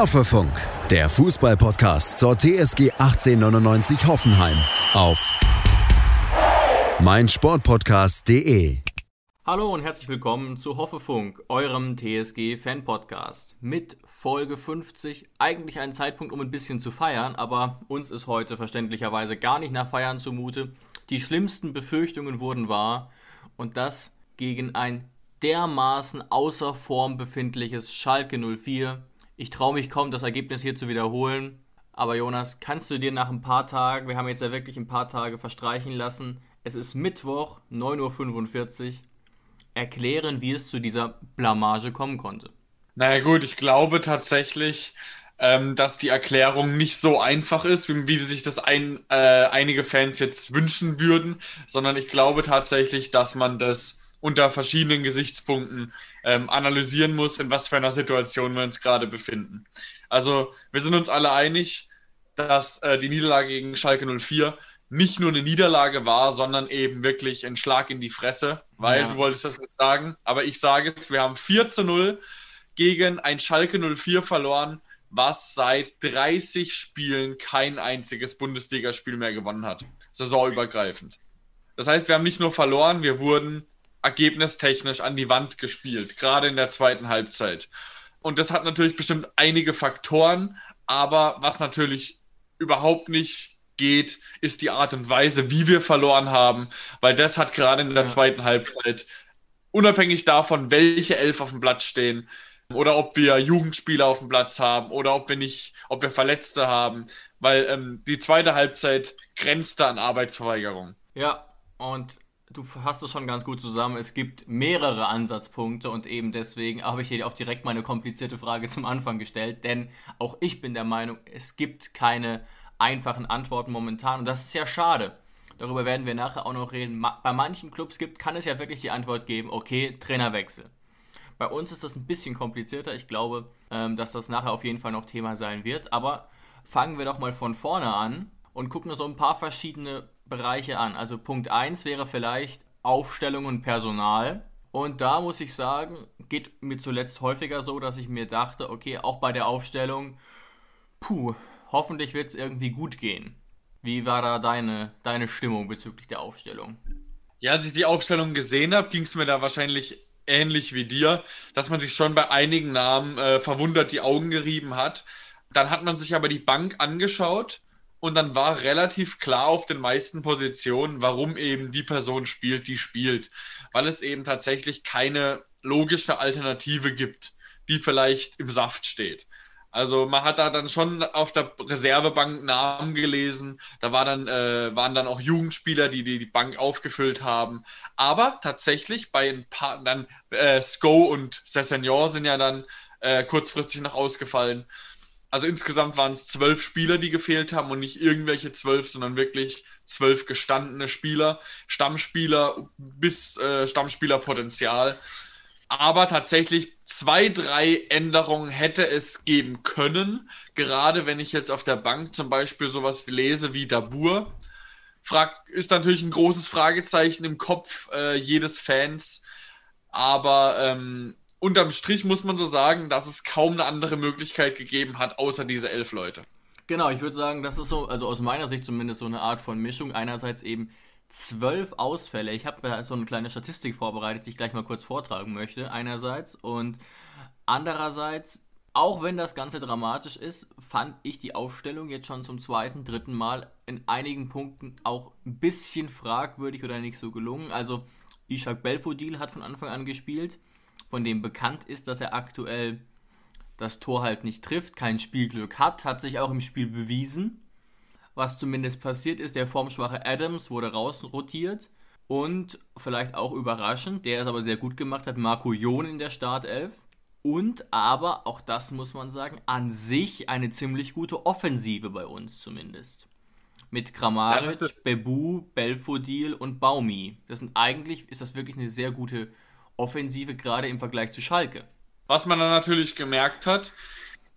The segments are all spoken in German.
Hoffefunk, der Fußballpodcast zur TSG 1899 Hoffenheim auf meinsportpodcast.de. Hallo und herzlich willkommen zu Hoffefunk, eurem TSG-Fan-Podcast mit Folge 50. Eigentlich ein Zeitpunkt, um ein bisschen zu feiern, aber uns ist heute verständlicherweise gar nicht nach Feiern zumute. Die schlimmsten Befürchtungen wurden wahr und das gegen ein dermaßen außer Form befindliches Schalke 04 ich traue mich kaum, das Ergebnis hier zu wiederholen. Aber Jonas, kannst du dir nach ein paar Tagen, wir haben jetzt ja wirklich ein paar Tage verstreichen lassen, es ist Mittwoch, 9.45 Uhr, erklären, wie es zu dieser Blamage kommen konnte? Naja gut, ich glaube tatsächlich, ähm, dass die Erklärung nicht so einfach ist, wie, wie sich das ein, äh, einige Fans jetzt wünschen würden, sondern ich glaube tatsächlich, dass man das unter verschiedenen Gesichtspunkten ähm, analysieren muss, in was für einer Situation wir uns gerade befinden. Also wir sind uns alle einig, dass äh, die Niederlage gegen Schalke 04 nicht nur eine Niederlage war, sondern eben wirklich ein Schlag in die Fresse, weil ja. du wolltest das nicht sagen, aber ich sage es, wir haben 4 zu 0 gegen ein Schalke 04 verloren, was seit 30 Spielen kein einziges Bundesligaspiel mehr gewonnen hat, saisonübergreifend. Das heißt, wir haben nicht nur verloren, wir wurden ergebnistechnisch an die Wand gespielt, gerade in der zweiten Halbzeit. Und das hat natürlich bestimmt einige Faktoren, aber was natürlich überhaupt nicht geht, ist die Art und Weise, wie wir verloren haben, weil das hat gerade in der zweiten Halbzeit, unabhängig davon, welche Elf auf dem Platz stehen, oder ob wir Jugendspieler auf dem Platz haben oder ob wir nicht, ob wir Verletzte haben, weil ähm, die zweite Halbzeit grenzte an Arbeitsverweigerung. Ja, und du hast es schon ganz gut zusammen. Es gibt mehrere Ansatzpunkte und eben deswegen habe ich dir auch direkt meine komplizierte Frage zum Anfang gestellt, denn auch ich bin der Meinung, es gibt keine einfachen Antworten momentan und das ist ja schade. Darüber werden wir nachher auch noch reden. Bei manchen Clubs gibt, kann es ja wirklich die Antwort geben, okay, Trainerwechsel. Bei uns ist das ein bisschen komplizierter. Ich glaube, ähm, dass das nachher auf jeden Fall noch Thema sein wird. Aber fangen wir doch mal von vorne an und gucken uns so ein paar verschiedene Bereiche an. Also Punkt 1 wäre vielleicht Aufstellung und Personal. Und da muss ich sagen, geht mir zuletzt häufiger so, dass ich mir dachte, okay, auch bei der Aufstellung, puh, hoffentlich wird es irgendwie gut gehen. Wie war da deine, deine Stimmung bezüglich der Aufstellung? Ja, als ich die Aufstellung gesehen habe, ging es mir da wahrscheinlich ähnlich wie dir, dass man sich schon bei einigen Namen äh, verwundert die Augen gerieben hat. Dann hat man sich aber die Bank angeschaut und dann war relativ klar auf den meisten Positionen, warum eben die Person spielt, die spielt. Weil es eben tatsächlich keine logische Alternative gibt, die vielleicht im Saft steht. Also man hat da dann schon auf der Reservebank Namen gelesen. Da war dann, äh, waren dann auch Jugendspieler, die, die die Bank aufgefüllt haben. Aber tatsächlich bei ein paar, dann äh, Sko und Cessignon sind ja dann äh, kurzfristig noch ausgefallen. Also insgesamt waren es zwölf Spieler, die gefehlt haben und nicht irgendwelche zwölf, sondern wirklich zwölf gestandene Spieler, Stammspieler bis äh, Stammspielerpotenzial. Aber tatsächlich zwei, drei Änderungen hätte es geben können. Gerade wenn ich jetzt auf der Bank zum Beispiel sowas lese wie Dabur, frag, ist natürlich ein großes Fragezeichen im Kopf äh, jedes Fans. Aber ähm, unterm Strich muss man so sagen, dass es kaum eine andere Möglichkeit gegeben hat, außer diese elf Leute. Genau, ich würde sagen, das ist so, also aus meiner Sicht zumindest so eine Art von Mischung. Einerseits eben zwölf Ausfälle. Ich habe so eine kleine Statistik vorbereitet, die ich gleich mal kurz vortragen möchte. Einerseits und andererseits, auch wenn das Ganze dramatisch ist, fand ich die Aufstellung jetzt schon zum zweiten, dritten Mal in einigen Punkten auch ein bisschen fragwürdig oder nicht so gelungen. Also Ishak Belfodil hat von Anfang an gespielt von dem bekannt ist, dass er aktuell das Tor halt nicht trifft, kein Spielglück hat, hat sich auch im Spiel bewiesen. Was zumindest passiert ist, der formschwache Adams wurde rausrotiert und vielleicht auch überraschend, der es aber sehr gut gemacht hat, Marco Jon in der Startelf. Und aber, auch das muss man sagen, an sich eine ziemlich gute Offensive bei uns zumindest. Mit Kramaric, Bebu, Belfodil und Baumi. Das sind eigentlich, ist das wirklich eine sehr gute Offensive, gerade im Vergleich zu Schalke. Was man dann natürlich gemerkt hat,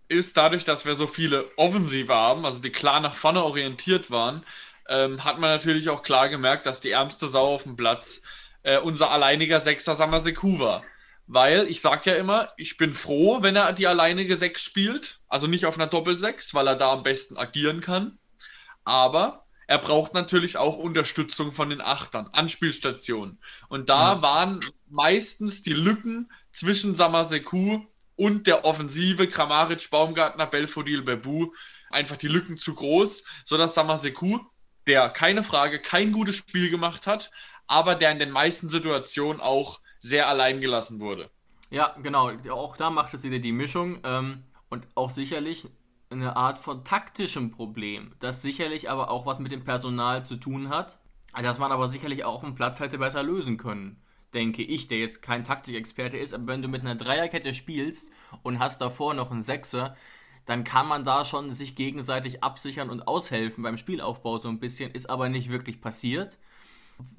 ist dadurch, dass wir so viele Offensive haben, also die klar nach vorne orientiert waren, ähm, hat man natürlich auch klar gemerkt, dass die ärmste Sau auf dem Platz äh, unser alleiniger Sechser Samaseku war. weil ich sage ja immer, ich bin froh, wenn er die alleinige 6 spielt, also nicht auf einer Doppel-6, weil er da am besten agieren kann. Aber er braucht natürlich auch Unterstützung von den Achtern, Anspielstationen. Und da waren meistens die Lücken zwischen Samaseku und der Offensive Kramaric, Baumgartner, Belfodil, Bebu einfach die Lücken zu groß, sodass Samaseku, der keine Frage kein gutes Spiel gemacht hat, aber der in den meisten Situationen auch sehr allein gelassen wurde. Ja, genau. Auch da macht es wieder die Mischung ähm, und auch sicherlich eine Art von taktischem Problem, das sicherlich aber auch was mit dem Personal zu tun hat, das man aber sicherlich auch im Platz hätte besser lösen können. Denke ich, der jetzt kein Taktikexperte ist, aber wenn du mit einer Dreierkette spielst und hast davor noch einen Sechser, dann kann man da schon sich gegenseitig absichern und aushelfen beim Spielaufbau so ein bisschen, ist aber nicht wirklich passiert.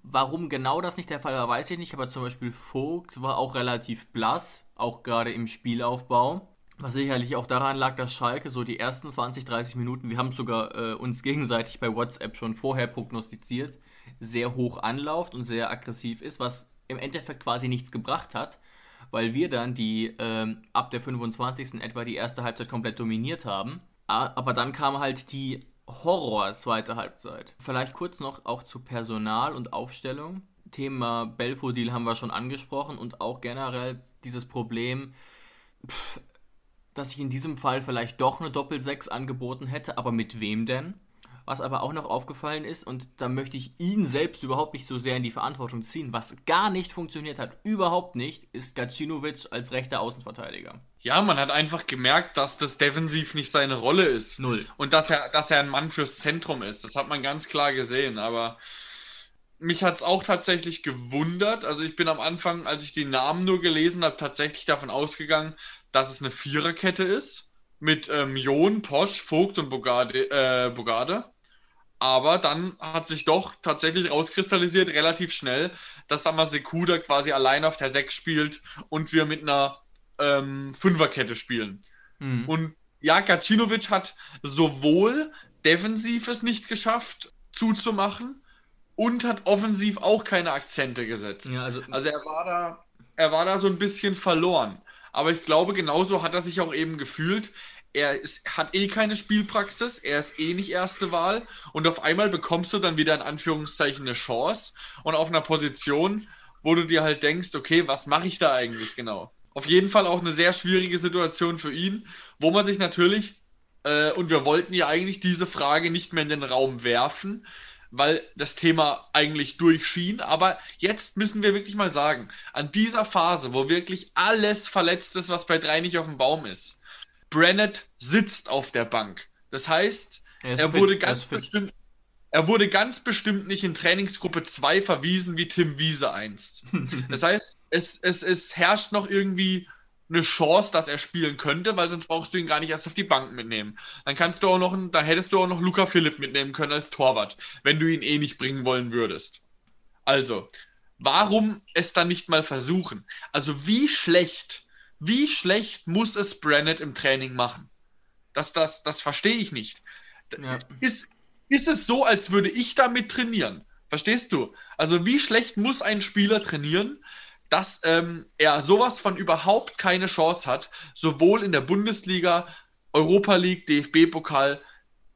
Warum genau das nicht der Fall war, weiß ich nicht, aber zum Beispiel Vogt war auch relativ blass, auch gerade im Spielaufbau. Was sicherlich auch daran lag, dass Schalke so die ersten 20, 30 Minuten, wir haben sogar äh, uns gegenseitig bei WhatsApp schon vorher prognostiziert, sehr hoch anlauft und sehr aggressiv ist, was im Endeffekt quasi nichts gebracht hat, weil wir dann die ähm, ab der 25. etwa die erste Halbzeit komplett dominiert haben. Aber dann kam halt die Horror zweite Halbzeit. Vielleicht kurz noch auch zu Personal und Aufstellung. Thema Belfodil haben wir schon angesprochen und auch generell dieses Problem, pff, dass ich in diesem Fall vielleicht doch eine Doppel-6 angeboten hätte, aber mit wem denn? Was aber auch noch aufgefallen ist, und da möchte ich ihn selbst überhaupt nicht so sehr in die Verantwortung ziehen, was gar nicht funktioniert hat, überhaupt nicht, ist Gacinovic als rechter Außenverteidiger. Ja, man hat einfach gemerkt, dass das defensiv nicht seine Rolle ist. Null. Und dass er, dass er ein Mann fürs Zentrum ist. Das hat man ganz klar gesehen. Aber mich hat es auch tatsächlich gewundert. Also ich bin am Anfang, als ich die Namen nur gelesen habe, tatsächlich davon ausgegangen, dass es eine Viererkette ist. Mit ähm, Jon, Posch, Vogt und Bogarde. Äh, Bogarde. Aber dann hat sich doch tatsächlich rauskristallisiert, relativ schnell, dass Sama Sekuda quasi allein auf der 6 spielt und wir mit einer ähm, Fünferkette spielen. Mhm. Und ja, Gacinovic hat sowohl defensiv es nicht geschafft zuzumachen und hat offensiv auch keine Akzente gesetzt. Ja, also, also er war da, er war da so ein bisschen verloren. Aber ich glaube, genauso hat er sich auch eben gefühlt. Er ist, hat eh keine Spielpraxis, er ist eh nicht erste Wahl. Und auf einmal bekommst du dann wieder in Anführungszeichen eine Chance. Und auf einer Position, wo du dir halt denkst, okay, was mache ich da eigentlich genau? Auf jeden Fall auch eine sehr schwierige Situation für ihn, wo man sich natürlich, äh, und wir wollten ja eigentlich diese Frage nicht mehr in den Raum werfen, weil das Thema eigentlich durchschien. Aber jetzt müssen wir wirklich mal sagen, an dieser Phase, wo wirklich alles verletzt ist, was bei drei nicht auf dem Baum ist, Brennett sitzt auf der Bank. Das heißt, er, er wurde ganz bestimmt, er wurde ganz bestimmt nicht in Trainingsgruppe 2 verwiesen wie Tim Wiese einst. Das heißt, es, es, es herrscht noch irgendwie eine Chance, dass er spielen könnte, weil sonst brauchst du ihn gar nicht erst auf die Bank mitnehmen. Dann kannst du auch noch, da hättest du auch noch Luca Philipp mitnehmen können als Torwart, wenn du ihn eh nicht bringen wollen würdest. Also, warum es dann nicht mal versuchen? Also, wie schlecht wie schlecht muss es Brennett im Training machen? Das, das, das verstehe ich nicht. Ja. Ist, ist es so, als würde ich damit trainieren? Verstehst du? Also wie schlecht muss ein Spieler trainieren, dass ähm, er sowas von überhaupt keine Chance hat, sowohl in der Bundesliga, Europa League, DFB-Pokal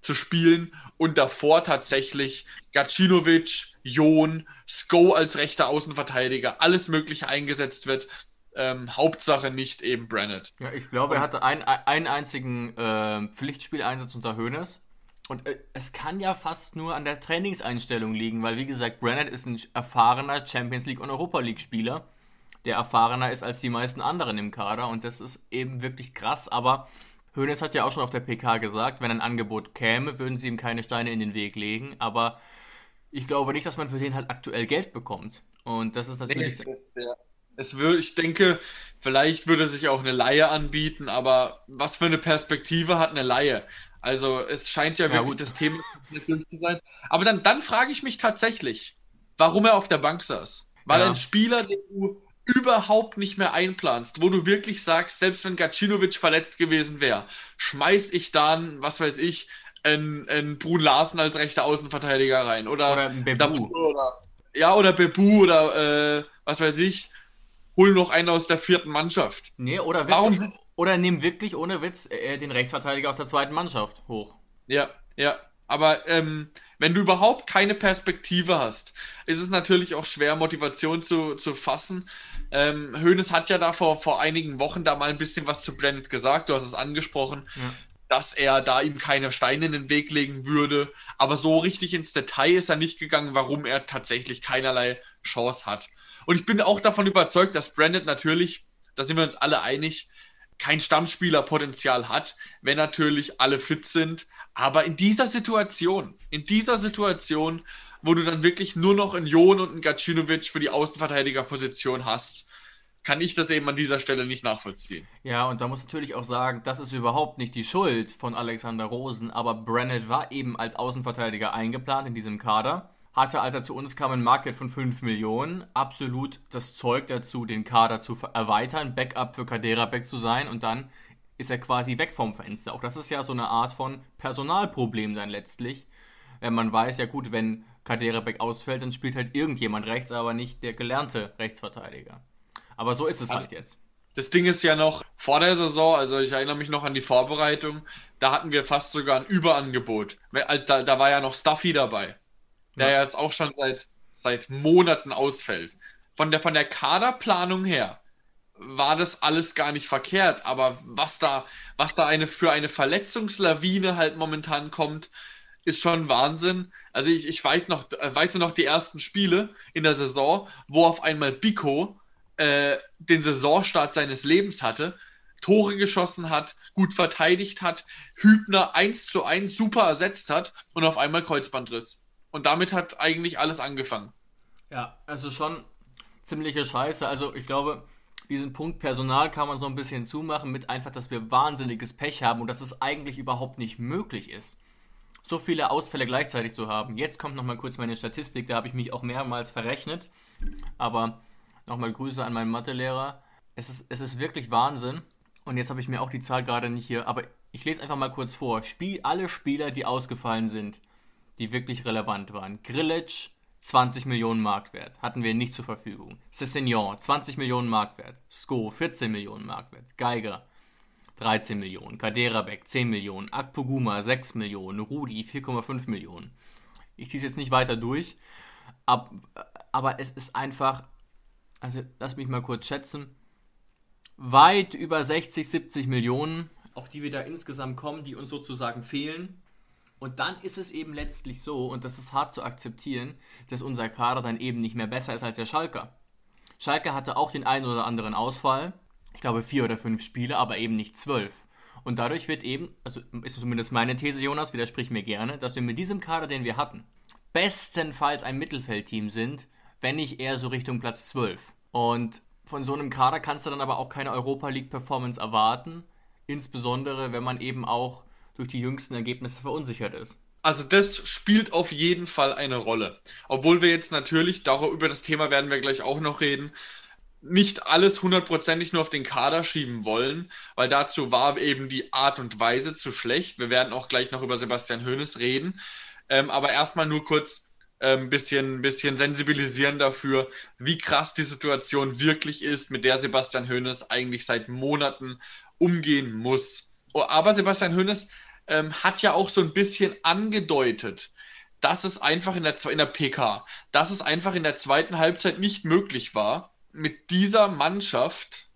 zu spielen und davor tatsächlich Gacinovic, Jon, Sko als rechter Außenverteidiger, alles Mögliche eingesetzt wird. Ähm, Hauptsache nicht eben Brennett. Ja, ich glaube, er hatte ein, einen einzigen äh, Pflichtspieleinsatz unter Hoeneß. Und äh, es kann ja fast nur an der Trainingseinstellung liegen, weil wie gesagt, Brennett ist ein erfahrener Champions League und Europa League Spieler, der erfahrener ist als die meisten anderen im Kader und das ist eben wirklich krass, aber Hoeneß hat ja auch schon auf der PK gesagt, wenn ein Angebot käme, würden sie ihm keine Steine in den Weg legen, aber ich glaube nicht, dass man für den halt aktuell Geld bekommt. Und das ist natürlich. Nee, ist, ja. Es würde, ich denke, vielleicht würde sich auch eine Laie anbieten, aber was für eine Perspektive hat eine Laie? Also es scheint ja, ja wirklich gut. das Thema zu sein. Aber dann, dann frage ich mich tatsächlich, warum er auf der Bank saß. Weil ja. ein Spieler, den du überhaupt nicht mehr einplanst, wo du wirklich sagst, selbst wenn Gacinovic verletzt gewesen wäre, schmeiß ich dann, was weiß ich, einen, einen Brun Larsen als rechter Außenverteidiger rein. Oder, oder Bebu. Oder, ja, oder Bebu oder äh, was weiß ich. hol noch einen aus der vierten Mannschaft. Nee, oder, wirklich, Warum? oder nimm wirklich ohne Witz äh, den Rechtsverteidiger aus der zweiten Mannschaft hoch. Ja, ja. Aber ähm, wenn du überhaupt keine Perspektive hast, ist es natürlich auch schwer, Motivation zu, zu fassen. Ähm, Hoeneß hat ja da vor, vor einigen Wochen da mal ein bisschen was zu Brennett gesagt, du hast es angesprochen, ja. dass er da ihm keine Steine in den Weg legen würde. Aber so richtig ins Detail ist er nicht gegangen, warum er tatsächlich keinerlei Chance hat. Und ich bin auch davon überzeugt, dass Brandon natürlich, da sind wir uns alle einig, kein Stammspielerpotenzial hat, wenn natürlich alle fit sind. Aber in dieser Situation, in dieser Situation, wo du dann wirklich nur noch einen Jon und einen Gacinovic für die Außenverteidigerposition hast, kann ich das eben an dieser Stelle nicht nachvollziehen. Ja, und da muss natürlich auch sagen, das ist überhaupt nicht die Schuld von Alexander Rosen, aber Brennett war eben als Außenverteidiger eingeplant in diesem Kader hatte, als er zu uns kam, einen Marktwert von 5 Millionen. Absolut das Zeug dazu, den Kader zu erweitern, Backup für Kaderabek zu sein und dann ist er quasi weg vom Fenster. Auch das ist ja so eine Art von Personalproblem dann letztlich. Wenn man weiß, ja gut, wenn Kaderabek ausfällt, dann spielt halt irgendjemand rechts, aber nicht der gelernte Rechtsverteidiger. Aber so ist es also, halt jetzt. Das Ding ist ja noch vor der Saison, also ich erinnere mich noch an die Vorbereitung, da hatten wir fast sogar ein Überangebot. Da, da war ja noch Stuffy dabei der ja. jetzt auch schon seit, seit Monaten ausfällt. Von der, von der Kaderplanung her war das alles gar nicht verkehrt, aber was da, was da eine für eine Verletzungslawine halt momentan kommt, ist schon Wahnsinn. Also ich, ich weiß noch, weißt du noch die ersten Spiele in der Saison, wo auf einmal Biko äh, den Saisonstart seines Lebens hatte, Tore geschossen hat, gut verteidigt hat, Hübner 1 zu 1 super ersetzt hat und auf einmal Kreuzbandriss. Und damit hat eigentlich alles angefangen. Ja, also schon ziemliche Scheiße. Also ich glaube, diesen Punkt Personal kann man so ein bisschen zumachen mit einfach, dass wir wahnsinniges Pech haben und dass es eigentlich überhaupt nicht möglich ist, so viele Ausfälle gleichzeitig zu haben. Jetzt kommt nochmal kurz meine Statistik, da habe ich mich auch mehrmals verrechnet. Aber nochmal Grüße an meinen Mathelehrer. Es ist, es ist wirklich Wahnsinn. Und jetzt habe ich mir auch die Zahl gerade nicht hier, aber ich lese einfach mal kurz vor. Spiel, alle Spieler, die ausgefallen sind, die wirklich relevant waren. Grillage, 20 Millionen Marktwert, hatten wir nicht zur Verfügung. Cessignon, 20 Millionen Marktwert. Sko, 14 Millionen Marktwert. Geiger, 13 Millionen. Kaderabek, 10 Millionen. Akpoguma, 6 Millionen. Rudi, 4,5 Millionen. Ich ziehe es jetzt nicht weiter durch, ab, aber es ist einfach, also lass mich mal kurz schätzen, weit über 60, 70 Millionen, auf die wir da insgesamt kommen, die uns sozusagen fehlen. Und dann ist es eben letztlich so, und das ist hart zu akzeptieren, dass unser Kader dann eben nicht mehr besser ist als der Schalker. Schalke hatte auch den einen oder anderen Ausfall, ich glaube vier oder fünf Spiele, aber eben nicht zwölf. Und dadurch wird eben, also ist zumindest meine These, Jonas, widersprich mir gerne, dass wir mit diesem Kader, den wir hatten, bestenfalls ein Mittelfeldteam sind, wenn nicht eher so Richtung Platz 12. Und von so einem Kader kannst du dann aber auch keine Europa League Performance erwarten, insbesondere wenn man eben auch durch die jüngsten Ergebnisse verunsichert ist. Also das spielt auf jeden Fall eine Rolle. Obwohl wir jetzt natürlich, darüber über das Thema werden wir gleich auch noch reden, nicht alles hundertprozentig nur auf den Kader schieben wollen, weil dazu war eben die Art und Weise zu schlecht. Wir werden auch gleich noch über Sebastian Hoeneß reden. Ähm, aber erstmal nur kurz ein ähm, bisschen, bisschen sensibilisieren dafür, wie krass die Situation wirklich ist, mit der Sebastian Hoeneß eigentlich seit Monaten umgehen muss. Oh, aber Sebastian Hoeneß ähm, hat ja auch so ein bisschen angedeutet, dass es einfach in der, in der PK, dass es einfach in der zweiten Halbzeit nicht möglich war, mit dieser Mannschaft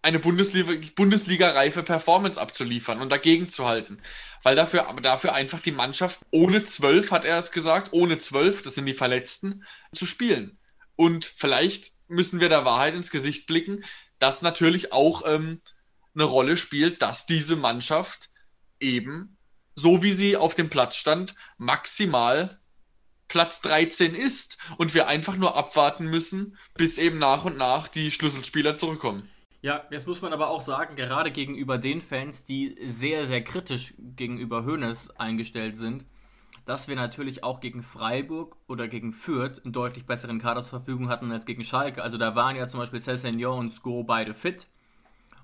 eine Bundesliga-reife Bundesliga Performance abzuliefern und dagegen zu halten. Weil dafür, dafür einfach die Mannschaft ohne zwölf, hat er es gesagt, ohne zwölf, das sind die Verletzten, zu spielen. Und vielleicht müssen wir der Wahrheit ins Gesicht blicken, dass natürlich auch ähm, eine Rolle spielt, dass diese Mannschaft eben, so wie sie auf dem Platz stand, maximal Platz 13 ist und wir einfach nur abwarten müssen, bis eben nach und nach die Schlüsselspieler zurückkommen. Ja, jetzt muss man aber auch sagen, gerade gegenüber den Fans, die sehr, sehr kritisch gegenüber Hoeneß eingestellt sind, dass wir natürlich auch gegen Freiburg oder gegen Fürth einen deutlich besseren Kader zur Verfügung hatten als gegen Schalke. Also da waren ja zum Beispiel Cessignon und Sko beide fit.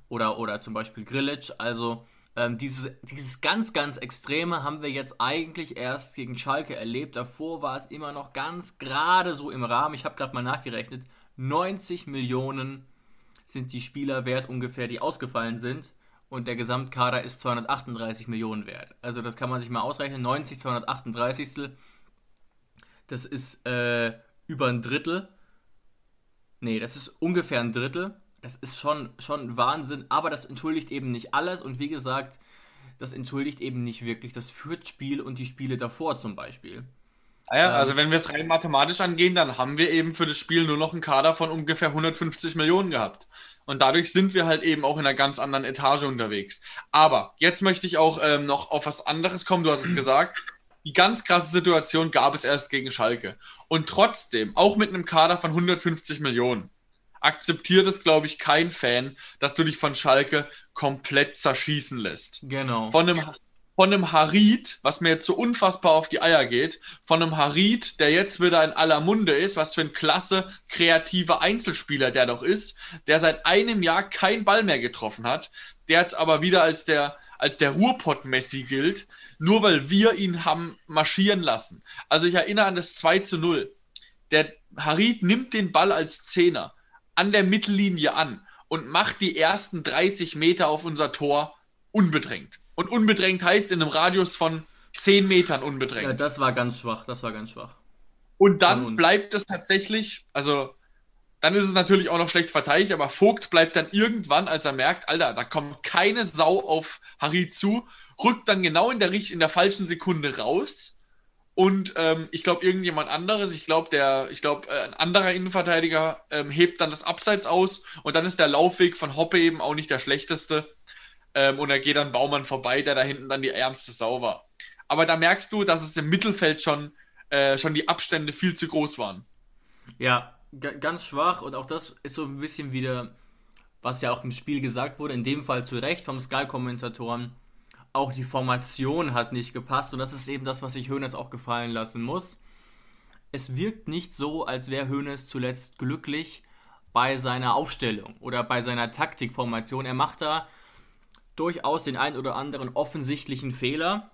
Oder, oder zum Beispiel Grillitsch. Also ähm, dieses, dieses ganz, ganz Extreme haben wir jetzt eigentlich erst gegen Schalke erlebt. Davor war es immer noch ganz gerade so im Rahmen. Ich habe gerade mal nachgerechnet. 90 Millionen sind die Spieler wert ungefähr, die ausgefallen sind. Und der Gesamtkader ist 238 Millionen wert. Also das kann man sich mal ausrechnen. 90, 238. Das ist äh, über ein Drittel. Nee, das ist ungefähr ein Drittel. Das ist schon, schon Wahnsinn. Aber das entschuldigt eben nicht alles. Und wie gesagt, das entschuldigt eben nicht wirklich das Fürth-Spiel und die Spiele davor zum Beispiel. Ah ja, also wenn wir es rein mathematisch angehen, dann haben wir eben für das Spiel nur noch einen Kader von ungefähr 150 Millionen gehabt. Und dadurch sind wir halt eben auch in einer ganz anderen Etage unterwegs. Aber jetzt möchte ich auch ähm, noch auf was anderes kommen. Du hast es gesagt. Die ganz krasse Situation gab es erst gegen Schalke. Und trotzdem, auch mit einem Kader von 150 Millionen, akzeptiert es, glaube ich, kein Fan, dass du dich von Schalke komplett zerschießen lässt. Genau. Von einem, von einem Harid, was mir jetzt so unfassbar auf die Eier geht, von einem Harid, der jetzt wieder in aller Munde ist, was für ein klasse, kreativer Einzelspieler der doch ist, der seit einem Jahr keinen Ball mehr getroffen hat, der jetzt aber wieder als der, als der Ruhrpott-Messi gilt, nur weil wir ihn haben marschieren lassen. Also ich erinnere an das 2 zu 0. Der Harid nimmt den Ball als Zehner an der Mittellinie an und macht die ersten 30 Meter auf unser Tor unbedrängt. Und unbedrängt heißt in einem Radius von 10 Metern unbedrängt. Ja, das war ganz schwach, das war ganz schwach. Und dann bleibt es tatsächlich, also dann ist es natürlich auch noch schlecht verteidigt, aber Vogt bleibt dann irgendwann, als er merkt, Alter, da kommt keine Sau auf Harry zu, rückt dann genau in der, in der falschen Sekunde raus und ähm, ich glaube, irgendjemand anderes, ich glaube, der, ich glaube, äh, ein anderer Innenverteidiger ähm, hebt dann das Abseits aus und dann ist der Laufweg von Hoppe eben auch nicht der schlechteste. Ähm, und er geht dann Baumann vorbei, der da hinten dann die ärmste Sau war. Aber da merkst du, dass es im Mittelfeld schon, äh, schon die Abstände viel zu groß waren. Ja, ganz schwach und auch das ist so ein bisschen wieder, was ja auch im Spiel gesagt wurde, in dem Fall zu Recht vom Sky-Kommentatoren auch die Formation hat nicht gepasst und das ist eben das, was sich Hoeneß auch gefallen lassen muss. Es wirkt nicht so, als wäre Hoeneß zuletzt glücklich bei seiner Aufstellung oder bei seiner Taktikformation. Er macht da durchaus den einen oder anderen offensichtlichen Fehler.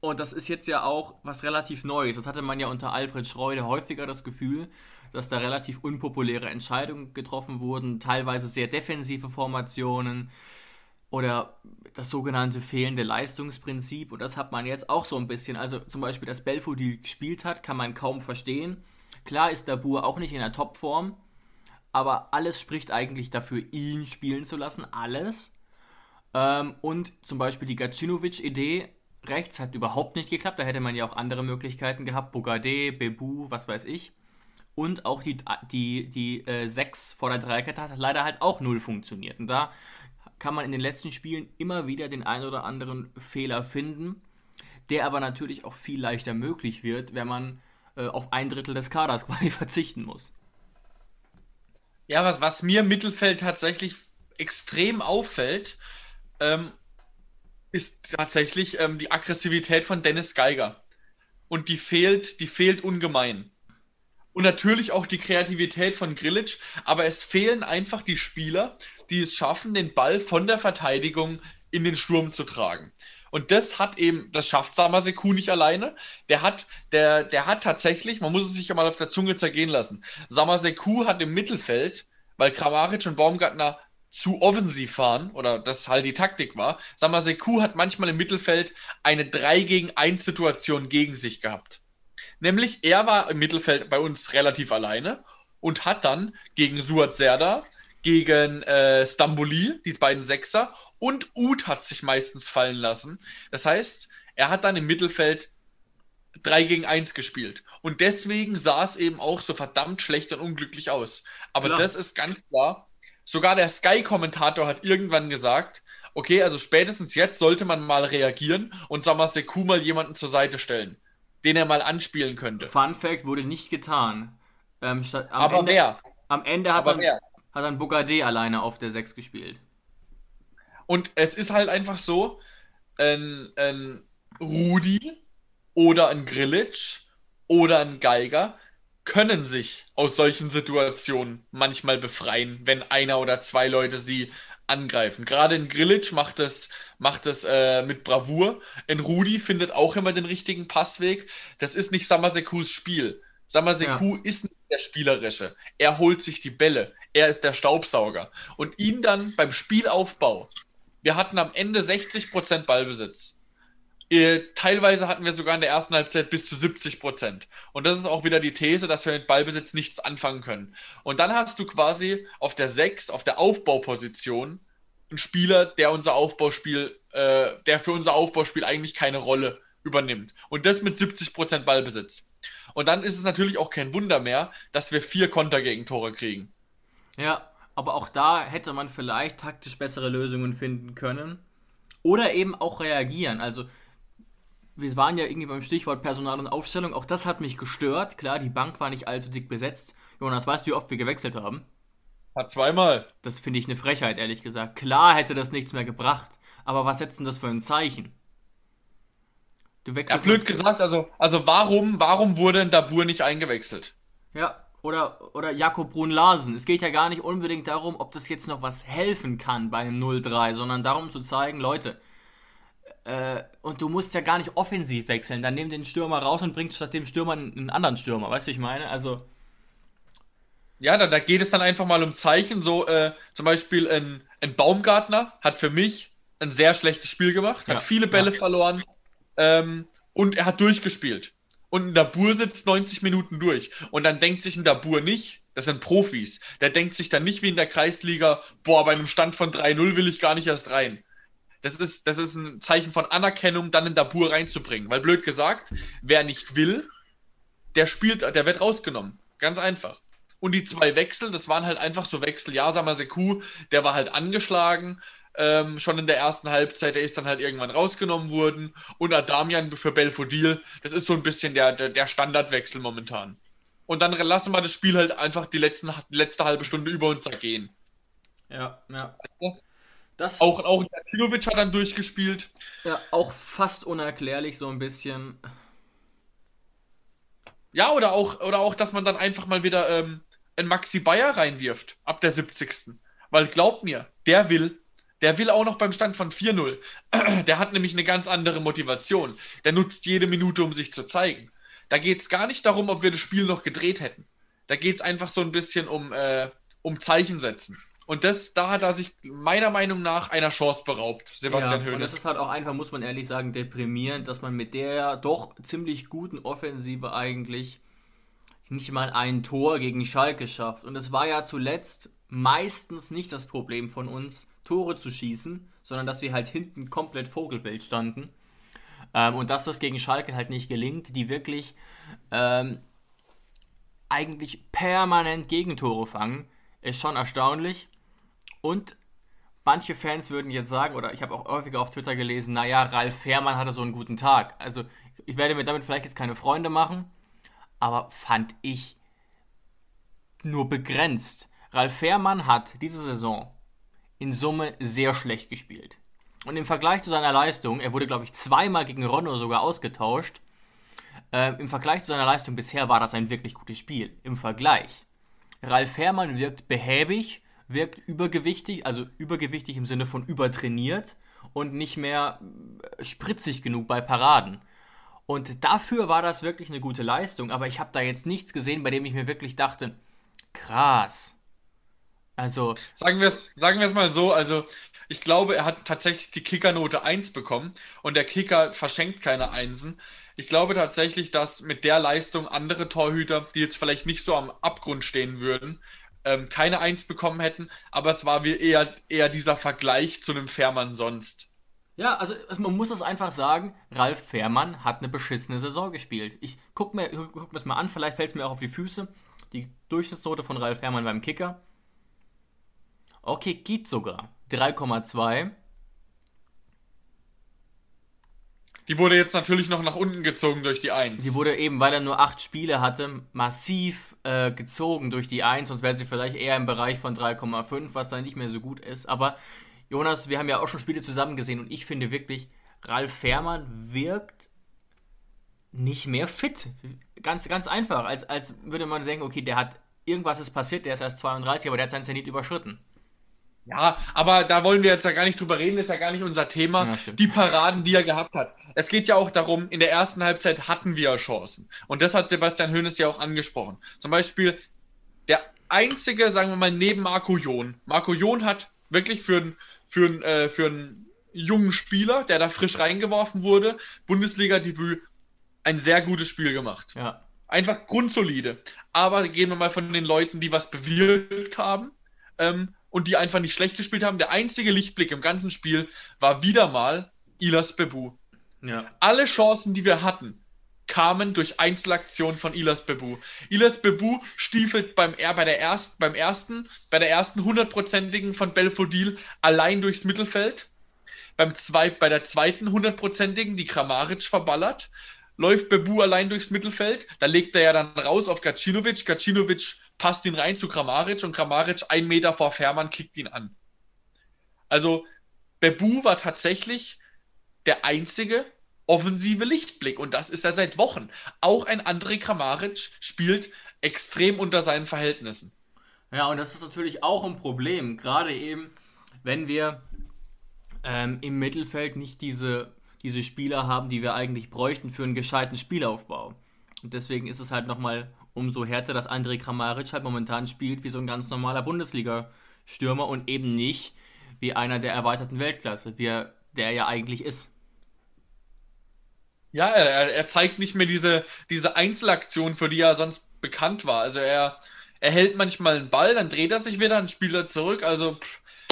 Und das ist jetzt ja auch was relativ Neues. Das hatte man ja unter Alfred Schreude häufiger das Gefühl, dass da relativ unpopuläre Entscheidungen getroffen wurden, teilweise sehr defensive Formationen oder das sogenannte fehlende Leistungsprinzip. Und das hat man jetzt auch so ein bisschen. Also zum Beispiel, dass Belfodil gespielt hat, kann man kaum verstehen. Klar ist Dabur auch nicht in der Topform, aber alles spricht eigentlich dafür, ihn spielen zu lassen. Alles. Ähm, und zum Beispiel die Gacinovic-Idee rechts hat überhaupt nicht geklappt. Da hätte man ja auch andere Möglichkeiten gehabt. Bogade, Bebu, was weiß ich. Und auch die, die, die äh, 6 vor der Dreikette hat leider halt auch null funktioniert. Und da kann man in den letzten Spielen immer wieder den ein oder anderen Fehler finden, der aber natürlich auch viel leichter möglich wird, wenn man äh, auf ein Drittel des Kaders quasi verzichten muss. Ja, was, was mir im Mittelfeld tatsächlich extrem auffällt, ähm, ist tatsächlich ähm, die Aggressivität von Dennis Geiger. Und die fehlt, die fehlt ungemein. Und natürlich auch die Kreativität von Grilic, aber es fehlen einfach die Spieler, die es schaffen, den Ball von der Verteidigung in den Sturm zu tragen. Und das hat eben, das schafft Samaseku nicht alleine. Der hat, der, der hat tatsächlich, man muss es sich ja mal auf der Zunge zergehen lassen. Samaseku hat im Mittelfeld, weil Kramaric und Baumgartner zu offensiv fahren, oder das halt die Taktik war, Samaseku hat manchmal im Mittelfeld eine 3 gegen 1 Situation gegen sich gehabt. Nämlich, er war im Mittelfeld bei uns relativ alleine und hat dann gegen Suat Serda gegen äh, Stamboli, die beiden Sechser, und Uth hat sich meistens fallen lassen. Das heißt, er hat dann im Mittelfeld 3 gegen 1 gespielt. Und deswegen sah es eben auch so verdammt schlecht und unglücklich aus. Aber klar. das ist ganz klar. Sogar der Sky-Kommentator hat irgendwann gesagt, okay, also spätestens jetzt sollte man mal reagieren und Samaseku mal jemanden zur Seite stellen, den er mal anspielen könnte. Fun Fact wurde nicht getan. Ähm, statt, Aber Ende, wer? Am Ende hat, Aber dann, wer? hat dann Bogarde alleine auf der 6 gespielt. Und es ist halt einfach so, ein, ein Rudi oder ein Grillitsch oder ein Geiger können sich aus solchen Situationen manchmal befreien, wenn einer oder zwei Leute sie angreifen. Gerade in Grillitsch macht es macht es äh, mit Bravour. In Rudi findet auch immer den richtigen Passweg. Das ist nicht Samasekus Spiel. Samaseku ja. ist nicht der Spielerische. Er holt sich die Bälle. Er ist der Staubsauger. Und ihn dann beim Spielaufbau. Wir hatten am Ende 60% Ballbesitz. Äh, teilweise hatten wir sogar in der ersten Halbzeit bis zu 70 Prozent. Und das ist auch wieder die These, dass wir mit Ballbesitz nichts anfangen können. Und dann hast du quasi auf der 6, auf der Aufbauposition, einen Spieler, der unser Aufbauspiel, äh, der für unser Aufbauspiel eigentlich keine Rolle übernimmt. Und das mit 70 Prozent Ballbesitz. Und dann ist es natürlich auch kein Wunder mehr, dass wir vier Kontergegentore kriegen. Ja, aber auch da hätte man vielleicht taktisch bessere Lösungen finden können. Oder eben auch reagieren. Also wir waren ja irgendwie beim Stichwort Personal und Aufstellung, auch das hat mich gestört. Klar, die Bank war nicht allzu dick besetzt. Jonas, weißt du, wie oft wir gewechselt haben? Hat zweimal. Das finde ich eine Frechheit, ehrlich gesagt. Klar hätte das nichts mehr gebracht, aber was setzt denn das für ein Zeichen? Du wechselst. Ja, blöd gesagt, also, also warum, warum wurde ein Dabur nicht eingewechselt? Ja, oder, oder Jakob Brunn-Larsen. Es geht ja gar nicht unbedingt darum, ob das jetzt noch was helfen kann bei einem 0-3, sondern darum zu zeigen, Leute, äh, und du musst ja gar nicht offensiv wechseln. Dann nimm den Stürmer raus und bringt statt dem Stürmer einen anderen Stürmer. Weißt du, ich meine? Also. Ja, da, da geht es dann einfach mal um Zeichen. So, äh, zum Beispiel ein, ein Baumgartner hat für mich ein sehr schlechtes Spiel gemacht, hat ja, viele Bälle ja. verloren ähm, und er hat durchgespielt. Und ein Dabur sitzt 90 Minuten durch. Und dann denkt sich ein Dabur nicht, das sind Profis, der denkt sich dann nicht wie in der Kreisliga, boah, bei einem Stand von 3-0 will ich gar nicht erst rein das ist, das ist ein Zeichen von Anerkennung, dann in Dabur reinzubringen. Weil blöd gesagt, wer nicht will, der spielt, der wird rausgenommen. Ganz einfach. Und die zwei Wechsel, das waren halt einfach so Wechsel. Ja, Samaseku, der war halt angeschlagen, ähm, schon in der ersten Halbzeit, der ist dann halt irgendwann rausgenommen worden. Und Adamian für Belfodil, das ist so ein bisschen der, der, der Standardwechsel momentan. Und dann lassen wir das Spiel halt einfach die, letzten, die letzte halbe Stunde über uns ergehen. Ja, ja. Das auch auch Jatinovic hat dann durchgespielt. Ja, auch fast unerklärlich so ein bisschen. Ja, oder auch, oder auch, dass man dann einfach mal wieder ähm, einen Maxi Bayer reinwirft, ab der 70. Weil glaubt mir, der will, der will auch noch beim Stand von 4-0. Der hat nämlich eine ganz andere Motivation. Der nutzt jede Minute, um sich zu zeigen. Da geht es gar nicht darum, ob wir das Spiel noch gedreht hätten. Da geht es einfach so ein bisschen um, äh, um Zeichen setzen. Und das, da hat er sich meiner Meinung nach einer Chance beraubt, Sebastian ja, Hoeneß. Und das ist halt auch einfach, muss man ehrlich sagen, deprimierend, dass man mit der doch ziemlich guten Offensive eigentlich nicht mal ein Tor gegen Schalke schafft. Und es war ja zuletzt meistens nicht das Problem von uns, Tore zu schießen, sondern dass wir halt hinten komplett Vogelwild standen. Ähm, und dass das gegen Schalke halt nicht gelingt, die wirklich ähm, eigentlich permanent Gegentore fangen, ist schon erstaunlich. Und manche Fans würden jetzt sagen, oder ich habe auch häufiger auf Twitter gelesen, naja, Ralf Fährmann hatte so einen guten Tag. Also ich werde mir damit vielleicht jetzt keine Freunde machen, aber fand ich nur begrenzt. Ralf Fährmann hat diese Saison in Summe sehr schlecht gespielt. Und im Vergleich zu seiner Leistung, er wurde, glaube ich, zweimal gegen Ronno sogar ausgetauscht. Äh, Im Vergleich zu seiner Leistung bisher war das ein wirklich gutes Spiel. Im Vergleich. Ralf Fährmann wirkt behäbig, wirkt übergewichtig, also übergewichtig im Sinne von übertrainiert und nicht mehr äh, spritzig genug bei Paraden. Und dafür war das wirklich eine gute Leistung, aber ich habe da jetzt nichts gesehen, bei dem ich mir wirklich dachte, krass. Also. Sagen wir es sagen mal so, also ich glaube, er hat tatsächlich die Kickernote 1 bekommen und der Kicker verschenkt keine Einsen. Ich glaube tatsächlich, dass mit der Leistung andere Torhüter, die jetzt vielleicht nicht so am Abgrund stehen würden, ähm, keine Eins bekommen hätten, aber es war wie eher, eher dieser Vergleich zu einem Fährmann sonst. Ja, also, also man muss es einfach sagen, Ralf Fährmann hat eine beschissene Saison gespielt. Ich gucke mir, guck mir das mal an, vielleicht fällt es mir auch auf die Füße. Die Durchschnittsnote von Ralf Fährmann beim Kicker. Okay, geht sogar. 3,2. Die wurde jetzt natürlich noch nach unten gezogen durch die 1. Die wurde eben, weil er nur 8 Spiele hatte, massiv äh, gezogen durch die 1, sonst wäre sie vielleicht eher im Bereich von 3,5, was dann nicht mehr so gut ist. Aber Jonas, wir haben ja auch schon Spiele zusammen gesehen und ich finde wirklich, Ralf Fährmann wirkt nicht mehr fit. Ganz, ganz einfach, als, als würde man denken, okay, der hat irgendwas ist passiert, der ist erst 32, aber der hat sein Zenit überschritten. Ja, aber da wollen wir jetzt ja gar nicht drüber reden, ist ja gar nicht unser Thema. Ja, die Paraden, die er gehabt hat. Es geht ja auch darum, in der ersten Halbzeit hatten wir Chancen. Und das hat Sebastian Hoeneß ja auch angesprochen. Zum Beispiel der einzige, sagen wir mal, neben Marco Jon. Marco Jon hat wirklich für einen für äh, für einen jungen Spieler, der da frisch reingeworfen wurde, Bundesliga-Debüt, ein sehr gutes Spiel gemacht. Ja. Einfach grundsolide. Aber gehen wir mal von den Leuten, die was bewirkt haben. Ähm, und die einfach nicht schlecht gespielt haben. Der einzige Lichtblick im ganzen Spiel war wieder mal Ilas Bebu. Ja. Alle Chancen, die wir hatten, kamen durch Einzelaktionen von Ilas Bebu. Ilas Bebu stiefelt beim, bei der erst, beim ersten, bei der ersten hundertprozentigen von Belfodil allein durchs Mittelfeld. Beim zwei, bei der zweiten hundertprozentigen, die Kramaric verballert, läuft Bebu allein durchs Mittelfeld. Da legt er ja dann raus auf Gacinovic. Gacinovic passt ihn rein zu Kramaric und Kramaric ein Meter vor Fährmann kickt ihn an. Also Bebu war tatsächlich der einzige offensive Lichtblick und das ist er seit Wochen. Auch ein André Kramaric spielt extrem unter seinen Verhältnissen. Ja, und das ist natürlich auch ein Problem, gerade eben, wenn wir ähm, im Mittelfeld nicht diese, diese Spieler haben, die wir eigentlich bräuchten für einen gescheiten Spielaufbau. Und deswegen ist es halt nochmal umso härter, dass André Kramaric halt momentan spielt wie so ein ganz normaler Bundesliga-Stürmer und eben nicht wie einer der erweiterten Weltklasse, wie er, der er ja eigentlich ist. Ja, er, er zeigt nicht mehr diese, diese Einzelaktion, für die er sonst bekannt war. Also er, er hält manchmal einen Ball, dann dreht er sich wieder, dann spielt er zurück. Also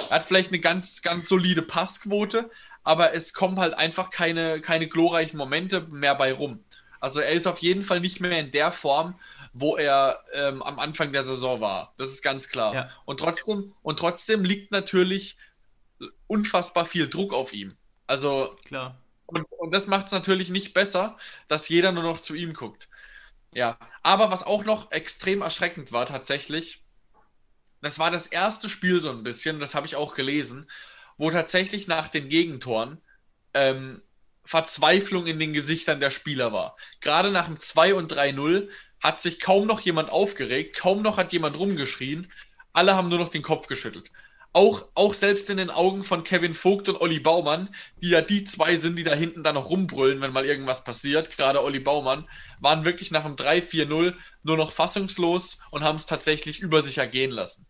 er hat vielleicht eine ganz, ganz solide Passquote, aber es kommen halt einfach keine, keine glorreichen Momente mehr bei rum. Also er ist auf jeden Fall nicht mehr in der Form, wo er ähm, am Anfang der Saison war. Das ist ganz klar. Ja. Und, trotzdem, und trotzdem liegt natürlich unfassbar viel Druck auf ihm. Also klar. Und, und das macht es natürlich nicht besser, dass jeder nur noch zu ihm guckt. Ja, aber was auch noch extrem erschreckend war tatsächlich, das war das erste Spiel so ein bisschen, das habe ich auch gelesen, wo tatsächlich nach den Gegentoren ähm, Verzweiflung in den Gesichtern der Spieler war. Gerade nach dem 2 und 3-0 hat sich kaum noch jemand aufgeregt, kaum noch hat jemand rumgeschrien. Alle haben nur noch den Kopf geschüttelt. Auch, auch selbst in den Augen von Kevin Vogt und Olli Baumann, die ja die zwei sind, die da hinten dann noch rumbrüllen, wenn mal irgendwas passiert, gerade Olli Baumann, waren wirklich nach dem 3-4-0 nur noch fassungslos und haben es tatsächlich über sich ergehen lassen.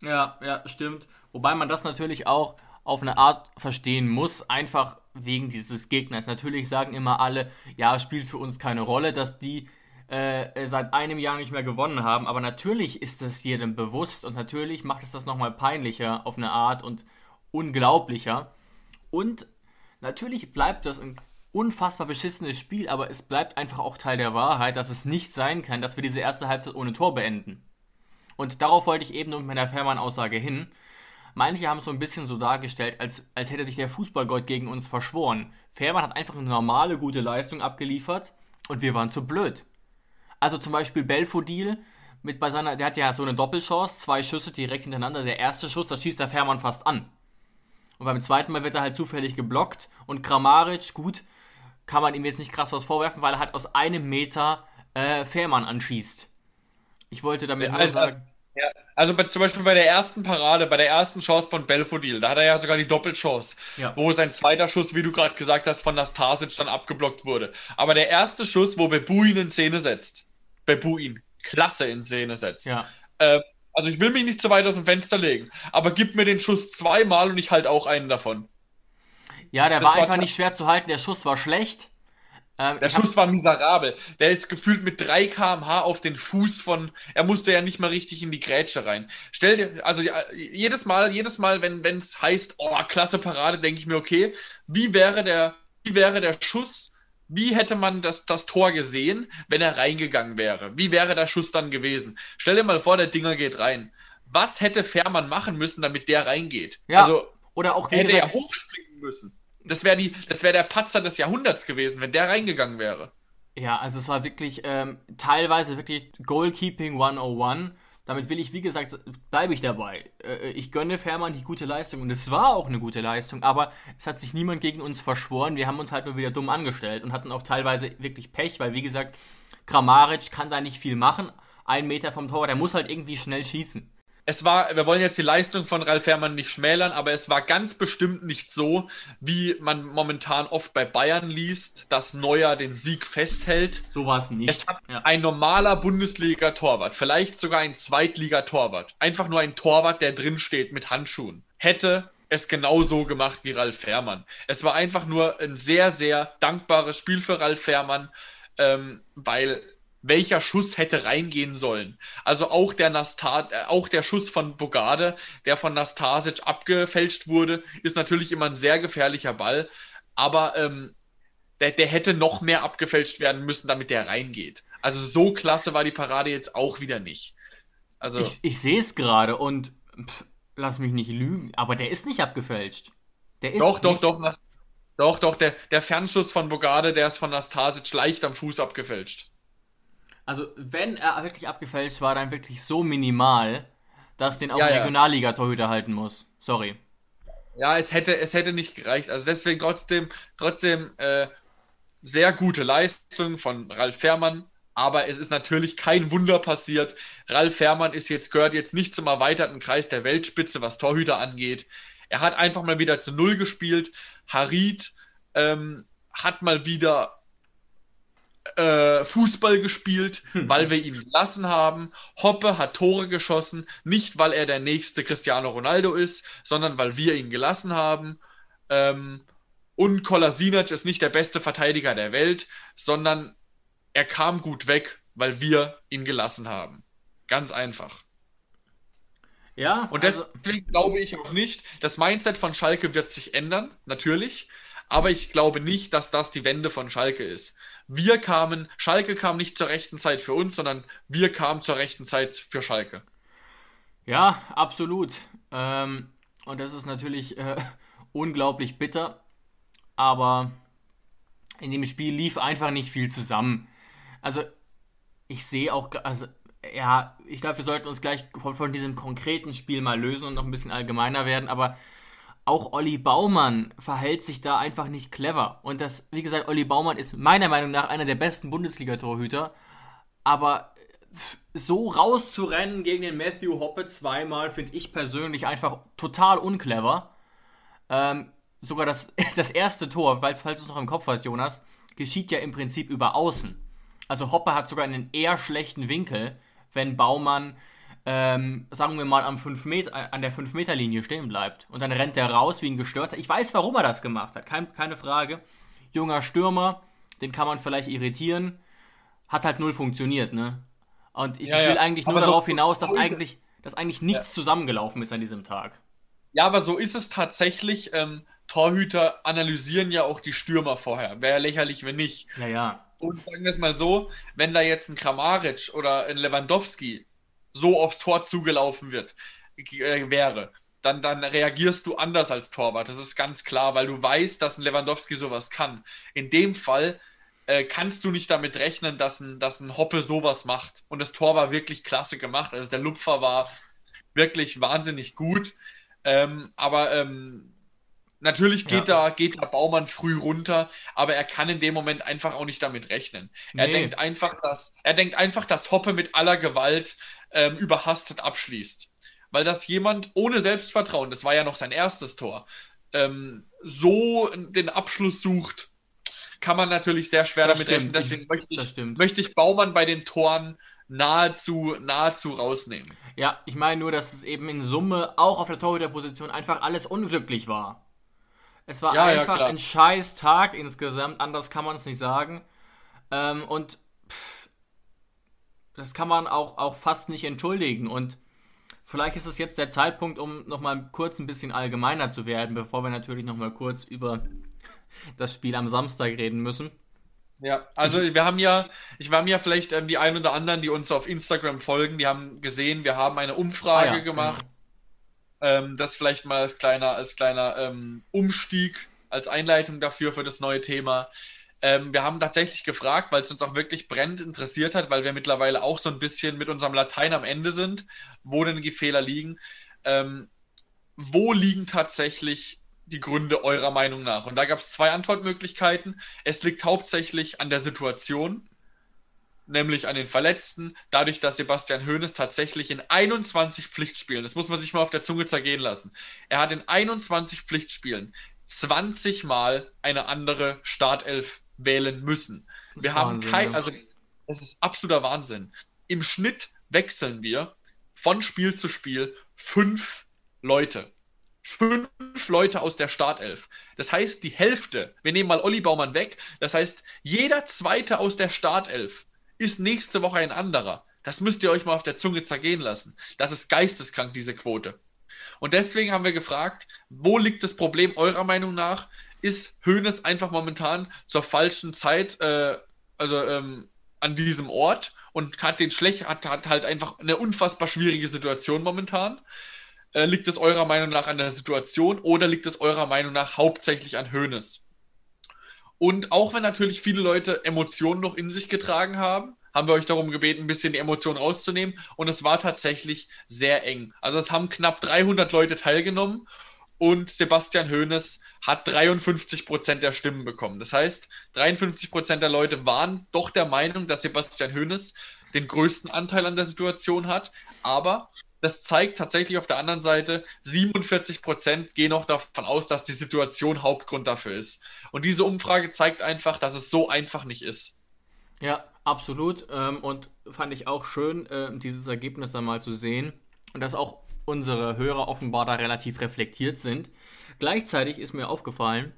Ja, ja, stimmt. Wobei man das natürlich auch auf eine Art verstehen muss, einfach wegen dieses Gegners. Natürlich sagen immer alle, ja, spielt für uns keine Rolle, dass die äh, seit einem Jahr nicht mehr gewonnen haben. Aber natürlich ist das jedem bewusst und natürlich macht es das nochmal peinlicher auf eine Art und unglaublicher. Und natürlich bleibt das ein unfassbar beschissenes Spiel, aber es bleibt einfach auch Teil der Wahrheit, dass es nicht sein kann, dass wir diese erste Halbzeit ohne Tor beenden. Und darauf wollte ich eben mit meiner Fährmann-Aussage hin. Manche haben es so ein bisschen so dargestellt, als, als hätte sich der Fußballgott gegen uns verschworen. Fährmann hat einfach eine normale, gute Leistung abgeliefert und wir waren zu blöd. Also zum Beispiel Belfodil, mit bei seiner, der hat ja so eine Doppelchance, zwei Schüsse direkt hintereinander. Der erste Schuss, da schießt der Fährmann fast an. Und beim zweiten Mal wird er halt zufällig geblockt. Und Kramaric, gut, kann man ihm jetzt nicht krass was vorwerfen, weil er halt aus einem Meter äh, Fährmann anschießt. Ich wollte damit also, nur sagen. Ja, also bei, zum Beispiel bei der ersten Parade, bei der ersten Chance von Belfodil, da hat er ja sogar die Doppelchance, ja. wo sein zweiter Schuss, wie du gerade gesagt hast, von Nastasic dann abgeblockt wurde. Aber der erste Schuss, wo Bebu ihn in Szene setzt, Bebu ihn klasse in Szene setzt. Ja. Äh, also ich will mich nicht zu weit aus dem Fenster legen, aber gib mir den Schuss zweimal und ich halte auch einen davon. Ja, der das war einfach nicht schwer zu halten, der Schuss war schlecht. Ähm, der Schuss war miserabel. Der ist gefühlt mit 3 km/h auf den Fuß von. Er musste ja nicht mal richtig in die Grätsche rein. Stell dir, also jedes Mal, jedes Mal, wenn es heißt, oh, klasse Parade, denke ich mir, okay, wie wäre der, wie wäre der Schuss, wie hätte man das, das Tor gesehen, wenn er reingegangen wäre? Wie wäre der Schuss dann gewesen? Stell dir mal vor, der Dinger geht rein. Was hätte Fährmann machen müssen, damit der reingeht? Ja, also, oder auch hätte er hochspringen müssen. Das wäre wär der Patzer des Jahrhunderts gewesen, wenn der reingegangen wäre. Ja, also es war wirklich ähm, teilweise wirklich Goalkeeping 101. Damit will ich, wie gesagt, bleibe ich dabei. Äh, ich gönne Fährmann die gute Leistung und es war auch eine gute Leistung, aber es hat sich niemand gegen uns verschworen. Wir haben uns halt nur wieder dumm angestellt und hatten auch teilweise wirklich Pech, weil, wie gesagt, Kramaric kann da nicht viel machen. Ein Meter vom Tor, der muss halt irgendwie schnell schießen. Es war, wir wollen jetzt die Leistung von Ralf Fährmann nicht schmälern, aber es war ganz bestimmt nicht so, wie man momentan oft bei Bayern liest, dass Neuer den Sieg festhält. So war es nicht. Es hat ja. ein normaler Bundesliga-Torwart, vielleicht sogar ein Zweitliga-Torwart, einfach nur ein Torwart, der drin steht mit Handschuhen, hätte es genauso gemacht wie Ralf Fährmann. Es war einfach nur ein sehr, sehr dankbares Spiel für Ralf Fährmann, ähm, weil welcher Schuss hätte reingehen sollen. Also auch der Nastar, äh, auch der Schuss von Bogarde, der von Nastasic abgefälscht wurde, ist natürlich immer ein sehr gefährlicher Ball. Aber ähm, der, der hätte noch mehr abgefälscht werden müssen, damit der reingeht. Also so klasse war die Parade jetzt auch wieder nicht. Also ich, ich sehe es gerade und pff, lass mich nicht lügen, aber der ist nicht abgefälscht. Der ist doch, doch, doch, doch, doch, der, der Fernschuss von Bogarde, der ist von Nastasic leicht am Fuß abgefälscht. Also, wenn er wirklich abgefälscht war, dann wirklich so minimal, dass den auch ja, Regionalliga-Torhüter halten muss. Sorry. Ja, es hätte, es hätte nicht gereicht. Also deswegen trotzdem, trotzdem äh, sehr gute Leistung von Ralf Fährmann. Aber es ist natürlich kein Wunder passiert. Ralf Fährmann ist jetzt, gehört jetzt nicht zum erweiterten Kreis der Weltspitze, was Torhüter angeht. Er hat einfach mal wieder zu Null gespielt. Harid ähm, hat mal wieder äh, Fußball gespielt, hm. weil wir ihn gelassen haben. Hoppe hat Tore geschossen, nicht weil er der nächste Cristiano Ronaldo ist, sondern weil wir ihn gelassen haben. Ähm, und Kolasinac ist nicht der beste Verteidiger der Welt, sondern er kam gut weg, weil wir ihn gelassen haben. Ganz einfach. Ja. Und also deswegen also glaube ich auch nicht, das Mindset von Schalke wird sich ändern, natürlich. Aber ich glaube nicht, dass das die Wende von Schalke ist wir kamen, Schalke kam nicht zur rechten Zeit für uns, sondern wir kamen zur rechten Zeit für Schalke. Ja, absolut. Ähm, und das ist natürlich äh, unglaublich bitter. Aber in dem Spiel lief einfach nicht viel zusammen. Also, ich sehe auch, also, ja, ich glaube, wir sollten uns gleich von, von diesem konkreten Spiel mal lösen und noch ein bisschen allgemeiner werden. Aber auch Olli Baumann verhält sich da einfach nicht clever. Und das, wie gesagt, Olli Baumann ist meiner Meinung nach einer der besten Bundesliga-Torhüter. Aber so rauszurennen gegen den Matthew Hoppe zweimal, finde ich persönlich einfach total unclever. Ähm, sogar das, das erste Tor, falls, falls du es noch im Kopf hast, Jonas, geschieht ja im Prinzip über außen. Also Hoppe hat sogar einen eher schlechten Winkel, wenn Baumann ähm, sagen wir mal, am 5 Meter, äh, an der 5-Meter-Linie stehen bleibt. Und dann rennt er raus wie ein Gestörter. Ich weiß, warum er das gemacht hat, Kein, keine Frage. Junger Stürmer, den kann man vielleicht irritieren. Hat halt null funktioniert, ne? Und ich ja, will ja. eigentlich nur aber darauf so, hinaus, dass, so eigentlich, dass eigentlich nichts ja. zusammengelaufen ist an diesem Tag. Ja, aber so ist es tatsächlich. Ähm, Torhüter analysieren ja auch die Stürmer vorher. Wäre lächerlich, wenn nicht. Ja, ja. Und sagen wir es mal so, wenn da jetzt ein Kramaric oder ein Lewandowski so aufs Tor zugelaufen wird, äh, wäre, dann, dann reagierst du anders als Torwart. Das ist ganz klar, weil du weißt, dass ein Lewandowski sowas kann. In dem Fall äh, kannst du nicht damit rechnen, dass ein, dass ein Hoppe sowas macht. Und das Tor war wirklich klasse gemacht. Also der Lupfer war wirklich wahnsinnig gut. Ähm, aber ähm, Natürlich geht, ja. da, geht da Baumann früh runter, aber er kann in dem Moment einfach auch nicht damit rechnen. Er nee. denkt einfach, dass er denkt einfach, dass Hoppe mit aller Gewalt ähm, überhastet abschließt. Weil das jemand ohne Selbstvertrauen, das war ja noch sein erstes Tor, ähm, so den Abschluss sucht, kann man natürlich sehr schwer das damit stimmt. rechnen. Deswegen möchte ich, möchte ich Baumann bei den Toren nahezu, nahezu rausnehmen. Ja, ich meine nur, dass es eben in Summe auch auf der Torhüterposition einfach alles unglücklich war. Es war ja, einfach ja, ein scheiß Tag insgesamt, anders kann man es nicht sagen. Ähm, und pff, das kann man auch, auch fast nicht entschuldigen. Und vielleicht ist es jetzt der Zeitpunkt, um nochmal kurz ein bisschen allgemeiner zu werden, bevor wir natürlich nochmal kurz über das Spiel am Samstag reden müssen. Ja, also wir haben ja, ich war mir vielleicht ähm, die ein oder anderen, die uns auf Instagram folgen, die haben gesehen, wir haben eine Umfrage ah, ja, gemacht. Genau ähm, das vielleicht mal als kleiner, als kleiner ähm, Umstieg, als Einleitung dafür für das neue Thema. Ähm, wir haben tatsächlich gefragt, weil es uns auch wirklich brennend interessiert hat, weil wir mittlerweile auch so ein bisschen mit unserem Latein am Ende sind, wo denn die Fehler liegen. Ähm, wo liegen tatsächlich die Gründe eurer Meinung nach? Und da gab es zwei Antwortmöglichkeiten. Es liegt hauptsächlich an der Situation, nämlich an den Verletzten, dadurch, dass Sebastian Hoeneß tatsächlich in 21 Pflichtspielen, das muss man sich mal auf der Zunge zergehen lassen, er hat in 21 Pflichtspielen 20 Mal eine andere Startelf wählen müssen. Wir haben kein, also das ist absoluter Wahnsinn. Im Schnitt wechseln wir von Spiel zu Spiel fünf Leute. Fünf Leute aus der Startelf. Das heißt, die Hälfte, wir nehmen mal Olli Baumann weg, das heißt, jeder zweite aus der Startelf ist nächste Woche ein anderer. Das müsst ihr euch mal auf der Zunge zergehen lassen. Das ist geisteskrank, diese Quote. Und deswegen haben wir gefragt, wo liegt das Problem eurer Meinung nach? Ist Hoeneß einfach momentan zur falschen Zeit, äh, also ähm, an diesem Ort und hat den schlecht, hat, hat halt einfach eine unfassbar schwierige Situation momentan? Äh, liegt es eurer Meinung nach an der Situation oder liegt es eurer Meinung nach hauptsächlich an Hoeneß? Und auch wenn natürlich viele Leute Emotionen noch in sich getragen haben, haben wir euch darum gebeten, ein bisschen die Emotionen rauszunehmen. Und es war tatsächlich sehr eng. Also es haben knapp 300 Leute teilgenommen und Sebastian Hoeneß hat 53 Prozent der Stimmen bekommen. Das heißt, 53 Prozent der Leute waren doch der Meinung, dass Sebastian Hoeneß den größten Anteil an der Situation hat. Aber das zeigt tatsächlich auf der anderen Seite, 47 Prozent gehen auch davon aus, dass die Situation Hauptgrund dafür ist. Und diese Umfrage zeigt einfach, dass es so einfach nicht ist. Ja, absolut. Ähm, und fand ich auch schön, ähm, dieses Ergebnis dann mal zu sehen. Und dass auch unsere Hörer offenbar da relativ reflektiert sind. Gleichzeitig ist mir aufgefallen,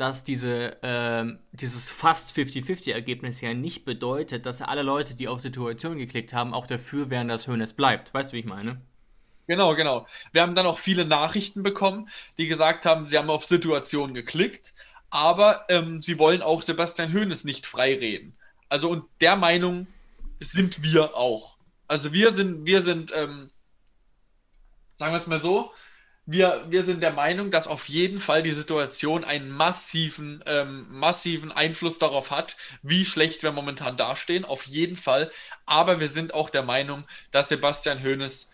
dass diese, ähm, dieses fast 50-50-Ergebnis ja nicht bedeutet, dass alle Leute, die auf Situation geklickt haben, auch dafür wären, dass Hönes bleibt. Weißt du, wie ich meine? Genau, genau. Wir haben dann auch viele Nachrichten bekommen, die gesagt haben, sie haben auf Situation geklickt, aber ähm, sie wollen auch Sebastian Hoeneß nicht freireden. Also und der Meinung sind wir auch. Also wir sind, wir sind, ähm, sagen wir es mal so, wir, wir sind der Meinung, dass auf jeden Fall die Situation einen massiven, ähm, massiven Einfluss darauf hat, wie schlecht wir momentan dastehen. Auf jeden Fall. Aber wir sind auch der Meinung, dass Sebastian Hoeneß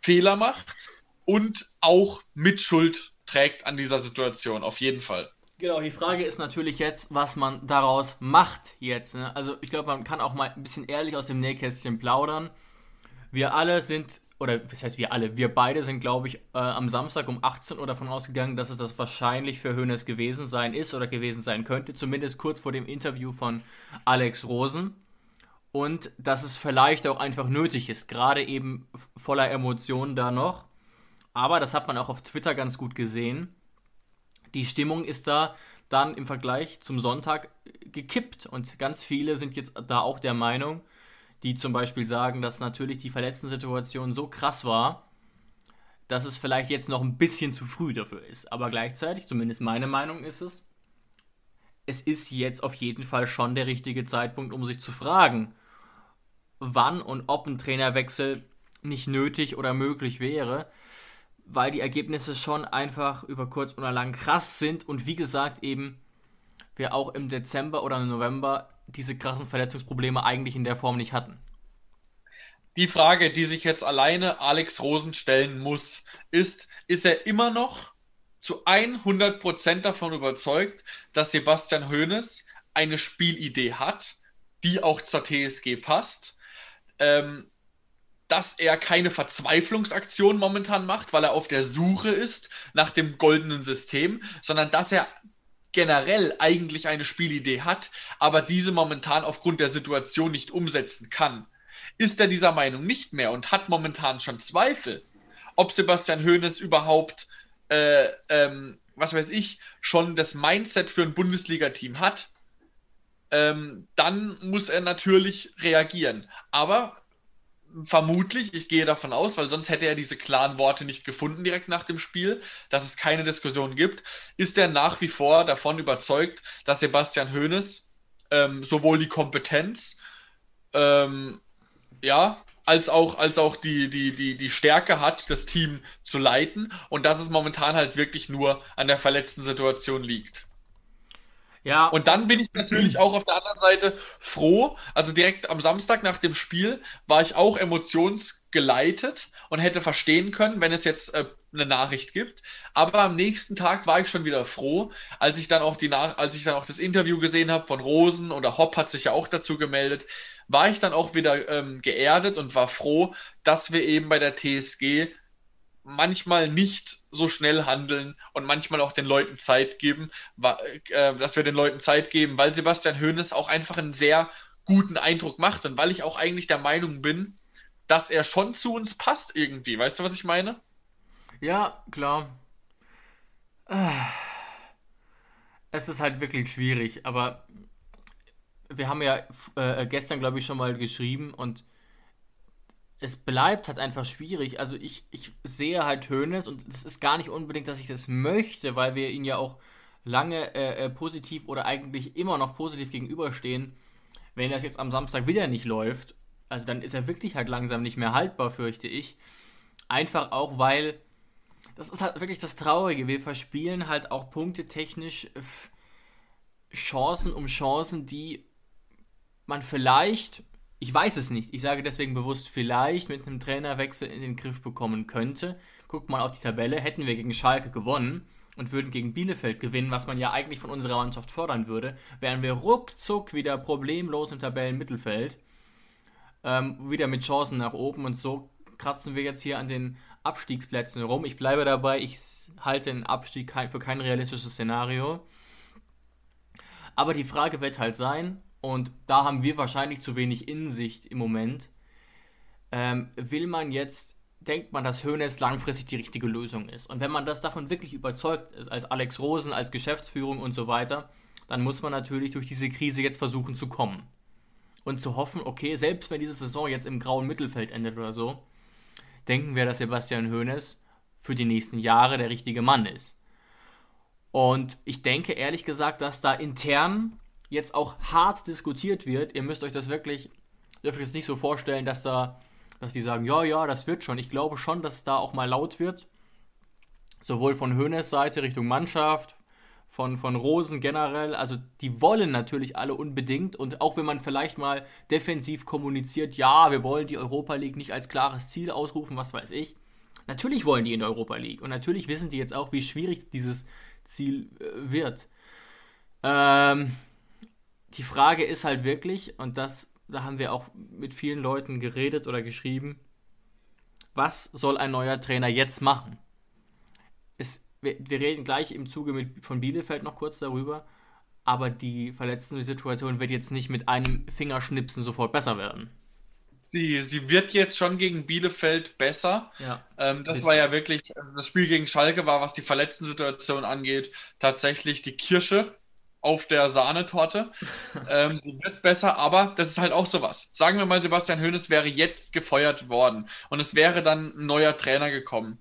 Fehler macht und auch Mitschuld trägt an dieser Situation. Auf jeden Fall. Genau, die Frage ist natürlich jetzt, was man daraus macht jetzt. Ne? Also ich glaube, man kann auch mal ein bisschen ehrlich aus dem Nähkästchen plaudern. Wir alle sind oder was heißt wir alle, wir beide sind, glaube ich, äh, am Samstag um 18 Uhr davon ausgegangen, dass es das wahrscheinlich für Hönes gewesen sein ist oder gewesen sein könnte, zumindest kurz vor dem Interview von Alex Rosen. Und dass es vielleicht auch einfach nötig ist, gerade eben voller Emotionen da noch. Aber das hat man auch auf Twitter ganz gut gesehen. Die Stimmung ist da dann im Vergleich zum Sonntag gekippt und ganz viele sind jetzt da auch der Meinung, die zum Beispiel sagen, dass natürlich die Verletzten-Situation so krass war, dass es vielleicht jetzt noch ein bisschen zu früh dafür ist. Aber gleichzeitig, zumindest meine Meinung ist es, es ist jetzt auf jeden Fall schon der richtige Zeitpunkt, um sich zu fragen, wann und ob ein Trainerwechsel nicht nötig oder möglich wäre, weil die Ergebnisse schon einfach über kurz oder lang krass sind und wie gesagt eben wir auch im Dezember oder November diese krassen Verletzungsprobleme eigentlich in der Form nicht hatten. Die Frage, die sich jetzt alleine Alex Rosen stellen muss, ist, ist er immer noch zu 100% davon überzeugt, dass Sebastian Hoeneß eine Spielidee hat, die auch zur TSG passt, ähm, dass er keine Verzweiflungsaktion momentan macht, weil er auf der Suche ist nach dem goldenen System, sondern dass er generell eigentlich eine Spielidee hat, aber diese momentan aufgrund der Situation nicht umsetzen kann. Ist er dieser Meinung nicht mehr und hat momentan schon Zweifel, ob Sebastian Hoeneß überhaupt, äh, ähm, was weiß ich, schon das Mindset für ein Bundesliga-Team hat, ähm, dann muss er natürlich reagieren. Aber vermutlich, ich gehe davon aus, weil sonst hätte er diese klaren Worte nicht gefunden direkt nach dem Spiel, dass es keine Diskussion gibt, ist er nach wie vor davon überzeugt, dass Sebastian Hoeneß ähm, sowohl die Kompetenz, ähm, ja, als auch, als auch die, die, die, die Stärke hat, das Team zu leiten und dass es momentan halt wirklich nur an der verletzten Situation liegt. Ja. Und dann bin ich natürlich auch auf der anderen Seite froh. Also direkt am Samstag nach dem Spiel war ich auch emotionsgeleitet und hätte verstehen können, wenn es jetzt äh, eine Nachricht gibt. Aber am nächsten Tag war ich schon wieder froh, als ich dann auch die Nach als ich dann auch das Interview gesehen habe von Rosen oder Hopp hat sich ja auch dazu gemeldet, war ich dann auch wieder ähm, geerdet und war froh, dass wir eben bei der TSG manchmal nicht so schnell handeln und manchmal auch den Leuten Zeit geben, äh, dass wir den Leuten Zeit geben, weil Sebastian Hoeneß auch einfach einen sehr guten Eindruck macht und weil ich auch eigentlich der Meinung bin, dass er schon zu uns passt irgendwie. Weißt du, was ich meine? Ja, klar. Es ist halt wirklich schwierig, aber wir haben ja äh, gestern, glaube ich, schon mal geschrieben und es bleibt halt einfach schwierig. Also ich, ich sehe halt Hönes und es ist gar nicht unbedingt, dass ich das möchte, weil wir ihn ja auch lange äh, äh, positiv oder eigentlich immer noch positiv gegenüberstehen. Wenn das jetzt am Samstag wieder nicht läuft, also dann ist er wirklich halt langsam nicht mehr haltbar, fürchte ich. Einfach auch, weil das ist halt wirklich das Traurige. Wir verspielen halt auch punktetechnisch äh, Chancen um Chancen, die man vielleicht ich weiß es nicht. Ich sage deswegen bewusst vielleicht mit einem Trainerwechsel in den Griff bekommen könnte. Guckt mal auf die Tabelle. Hätten wir gegen Schalke gewonnen und würden gegen Bielefeld gewinnen, was man ja eigentlich von unserer Mannschaft fordern würde, wären wir ruckzuck wieder problemlos im Tabellenmittelfeld. Ähm, wieder mit Chancen nach oben und so kratzen wir jetzt hier an den Abstiegsplätzen rum. Ich bleibe dabei, ich halte den Abstieg für kein realistisches Szenario. Aber die Frage wird halt sein, und da haben wir wahrscheinlich zu wenig Insicht im Moment. Ähm, will man jetzt, denkt man, dass Hoeneß langfristig die richtige Lösung ist. Und wenn man das davon wirklich überzeugt ist, als Alex Rosen, als Geschäftsführung und so weiter, dann muss man natürlich durch diese Krise jetzt versuchen zu kommen. Und zu hoffen, okay, selbst wenn diese Saison jetzt im grauen Mittelfeld endet oder so, denken wir, dass Sebastian Hoeneß für die nächsten Jahre der richtige Mann ist. Und ich denke ehrlich gesagt, dass da intern jetzt auch hart diskutiert wird. Ihr müsst euch das wirklich, dürft euch das nicht so vorstellen, dass da, dass die sagen, ja, ja, das wird schon. Ich glaube schon, dass da auch mal laut wird. Sowohl von Hönes Seite Richtung Mannschaft, von, von Rosen generell. Also die wollen natürlich alle unbedingt. Und auch wenn man vielleicht mal defensiv kommuniziert, ja, wir wollen die Europa League nicht als klares Ziel ausrufen, was weiß ich. Natürlich wollen die in der Europa League. Und natürlich wissen die jetzt auch, wie schwierig dieses Ziel äh, wird. Ähm, die Frage ist halt wirklich, und das, da haben wir auch mit vielen Leuten geredet oder geschrieben, was soll ein neuer Trainer jetzt machen? Es, wir, wir, reden gleich im Zuge mit, von Bielefeld noch kurz darüber, aber die verletzte Situation wird jetzt nicht mit einem Fingerschnipsen sofort besser werden. Sie, sie wird jetzt schon gegen Bielefeld besser. Ja, ähm, das war ja wirklich, das Spiel gegen Schalke war, was die verletzten Situation angeht, tatsächlich die Kirsche auf der Sahnetorte. ähm, wird besser, aber das ist halt auch sowas. Sagen wir mal, Sebastian Hoeneß wäre jetzt gefeuert worden und es wäre dann ein neuer Trainer gekommen.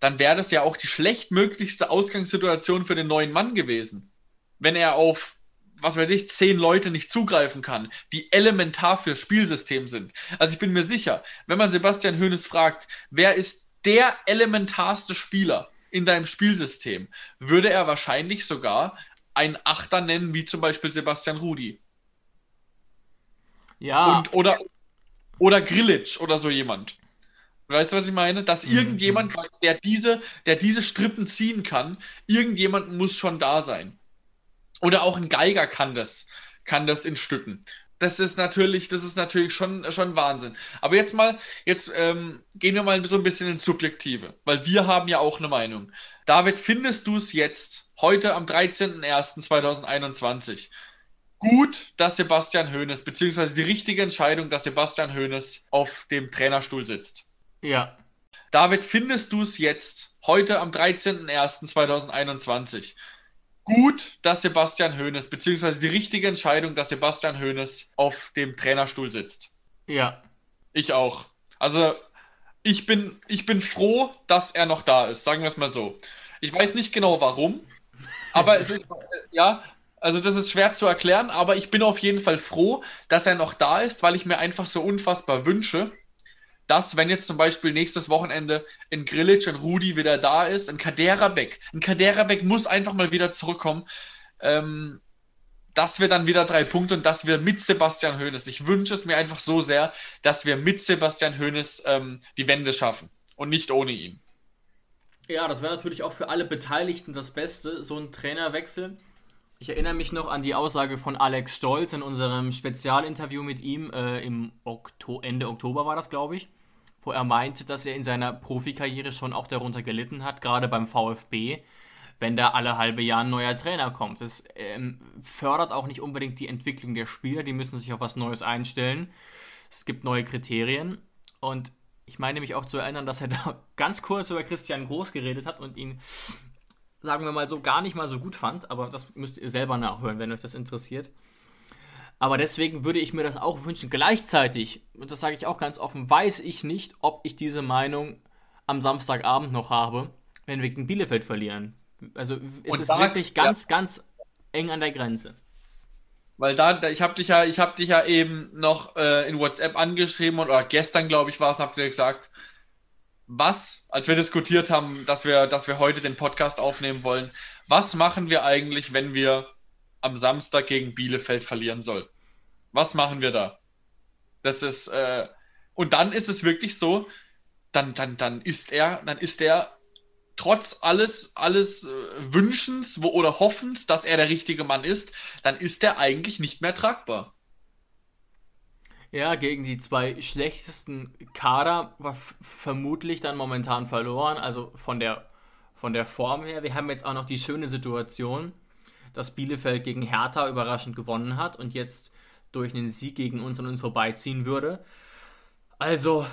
Dann wäre das ja auch die schlechtmöglichste Ausgangssituation für den neuen Mann gewesen. Wenn er auf, was weiß ich, zehn Leute nicht zugreifen kann, die elementar fürs Spielsystem sind. Also ich bin mir sicher, wenn man Sebastian Hoeneß fragt, wer ist der elementarste Spieler in deinem Spielsystem, würde er wahrscheinlich sogar einen Achter nennen, wie zum Beispiel Sebastian Rudi. Ja. Und, oder, oder Grillitsch oder so jemand. Weißt du, was ich meine? Dass mhm. irgendjemand, der diese, der diese Strippen ziehen kann, irgendjemand muss schon da sein. Oder auch ein Geiger kann das, kann das in Stücken. Das ist natürlich, das ist natürlich schon, schon Wahnsinn. Aber jetzt mal, jetzt ähm, gehen wir mal so ein bisschen ins Subjektive, weil wir haben ja auch eine Meinung. David, findest du es jetzt heute am 13.01.2021. Gut, dass Sebastian Hoeneß, beziehungsweise die richtige Entscheidung, dass Sebastian Hoeneß auf dem Trainerstuhl sitzt. Ja. David, findest du es jetzt, heute am 13.01.2021, gut, dass Sebastian Hoeneß, beziehungsweise die richtige Entscheidung, dass Sebastian Hoeneß auf dem Trainerstuhl sitzt? Ja. Ich auch. Also, ich bin, ich bin froh, dass er noch da ist, sagen wir es mal so. Ich weiß nicht genau warum. Aber es ist, ja, also das ist schwer zu erklären, aber ich bin auf jeden Fall froh, dass er noch da ist, weil ich mir einfach so unfassbar wünsche, dass, wenn jetzt zum Beispiel nächstes Wochenende in Grillitsch und Rudi wieder da ist, ein Kaderabek, ein Kaderabek muss einfach mal wieder zurückkommen, ähm, dass wir dann wieder drei Punkte und dass wir mit Sebastian Hoeneß, ich wünsche es mir einfach so sehr, dass wir mit Sebastian Hoeneß ähm, die Wende schaffen und nicht ohne ihn. Ja, das wäre natürlich auch für alle Beteiligten das Beste, so ein Trainerwechsel. Ich erinnere mich noch an die Aussage von Alex Stolz in unserem Spezialinterview mit ihm äh, im Okto Ende Oktober war das, glaube ich, wo er meinte, dass er in seiner Profikarriere schon auch darunter gelitten hat, gerade beim VfB, wenn da alle halbe Jahr ein neuer Trainer kommt. Das ähm, fördert auch nicht unbedingt die Entwicklung der Spieler, die müssen sich auf was Neues einstellen. Es gibt neue Kriterien und ich meine mich auch zu erinnern, dass er da ganz kurz über Christian Groß geredet hat und ihn sagen wir mal so, gar nicht mal so gut fand, aber das müsst ihr selber nachhören, wenn euch das interessiert. Aber deswegen würde ich mir das auch wünschen. Gleichzeitig, und das sage ich auch ganz offen, weiß ich nicht, ob ich diese Meinung am Samstagabend noch habe, wenn wir gegen Bielefeld verlieren. Also ist es da, wirklich ganz, ja. ganz eng an der Grenze. Weil da, ich habe dich ja, ich habe dich ja eben noch äh, in WhatsApp angeschrieben und oder gestern, glaube ich, war es, habt ihr gesagt, was, als wir diskutiert haben, dass wir, dass wir heute den Podcast aufnehmen wollen, was machen wir eigentlich, wenn wir am Samstag gegen Bielefeld verlieren sollten? Was machen wir da? Das ist, äh, und dann ist es wirklich so, dann, dann, dann ist er, dann ist er trotz alles, alles äh, Wünschens wo, oder Hoffens, dass er der richtige Mann ist, dann ist er eigentlich nicht mehr tragbar. Ja, gegen die zwei schlechtesten Kader war vermutlich dann momentan verloren. Also von der, von der Form her. Wir haben jetzt auch noch die schöne Situation, dass Bielefeld gegen Hertha überraschend gewonnen hat und jetzt durch einen Sieg gegen uns und uns vorbeiziehen würde. Also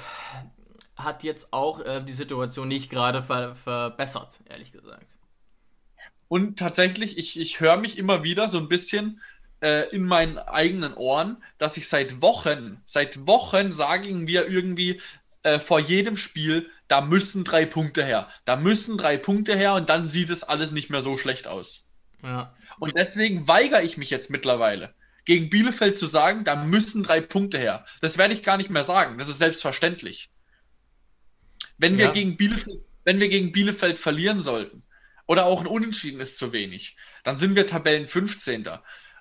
hat jetzt auch äh, die Situation nicht gerade ver verbessert, ehrlich gesagt. Und tatsächlich, ich, ich höre mich immer wieder so ein bisschen äh, in meinen eigenen Ohren, dass ich seit Wochen, seit Wochen sagen wir irgendwie äh, vor jedem Spiel, da müssen drei Punkte her. Da müssen drei Punkte her und dann sieht es alles nicht mehr so schlecht aus. Ja. Und deswegen weigere ich mich jetzt mittlerweile, gegen Bielefeld zu sagen, da müssen drei Punkte her. Das werde ich gar nicht mehr sagen. Das ist selbstverständlich. Wenn ja. wir gegen Bielefeld, wenn wir gegen Bielefeld verlieren sollten, oder auch ein Unentschieden ist zu wenig, dann sind wir Tabellen 15.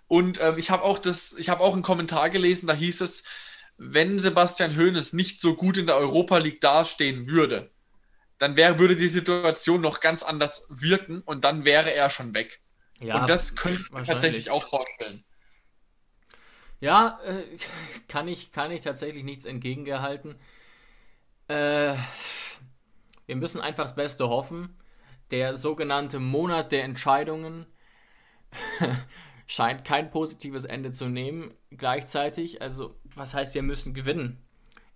Und ähm, ich habe auch das, ich habe auch einen Kommentar gelesen, da hieß es, wenn Sebastian Hoeneß nicht so gut in der Europa League dastehen würde, dann wär, würde die Situation noch ganz anders wirken und dann wäre er schon weg. Ja, und das könnte ich mir tatsächlich auch vorstellen. Ja, äh, kann, ich, kann ich tatsächlich nichts entgegengehalten. Äh, wir müssen einfach das Beste hoffen. Der sogenannte Monat der Entscheidungen scheint kein positives Ende zu nehmen gleichzeitig. Also, was heißt, wir müssen gewinnen?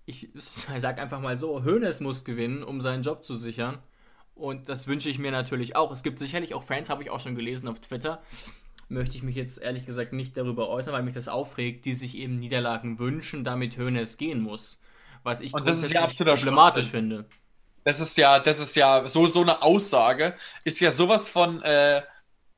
Ich sage einfach mal so, Hoeneß muss gewinnen, um seinen Job zu sichern. Und das wünsche ich mir natürlich auch. Es gibt sicherlich auch Fans, habe ich auch schon gelesen auf Twitter. Möchte ich mich jetzt ehrlich gesagt nicht darüber äußern, weil mich das aufregt, die sich eben Niederlagen wünschen, damit Hoeneß gehen muss. Was ich Und das ist ja problematisch finde. Das ist ja, das ist ja so, so eine Aussage, ist ja sowas von, äh,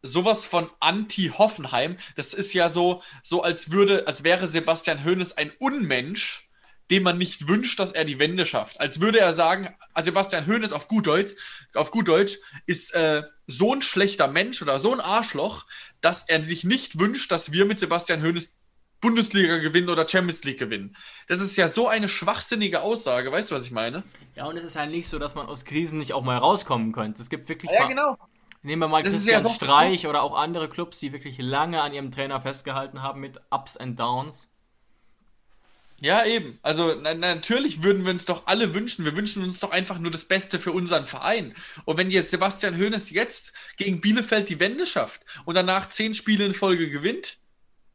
sowas von Anti-Hoffenheim. Das ist ja so, so als würde, als wäre Sebastian Hoeneß ein Unmensch, dem man nicht wünscht, dass er die Wende schafft. Als würde er sagen, also Sebastian Hoeneß auf gut Deutsch, auf gut Deutsch ist äh, so ein schlechter Mensch oder so ein Arschloch, dass er sich nicht wünscht, dass wir mit Sebastian Hoeneß Bundesliga gewinnen oder Champions League gewinnen. Das ist ja so eine schwachsinnige Aussage, weißt du, was ich meine? Ja, und es ist ja nicht so, dass man aus Krisen nicht auch mal rauskommen könnte. Es gibt wirklich ja, genau. Nehmen wir mal das Christian ja so Streich oder auch andere Clubs, die wirklich lange an ihrem Trainer festgehalten haben mit Ups and Downs. Ja, eben. Also na, natürlich würden wir uns doch alle wünschen. Wir wünschen uns doch einfach nur das Beste für unseren Verein. Und wenn jetzt Sebastian Hoeneß jetzt gegen Bielefeld die Wende schafft und danach zehn Spiele in Folge gewinnt,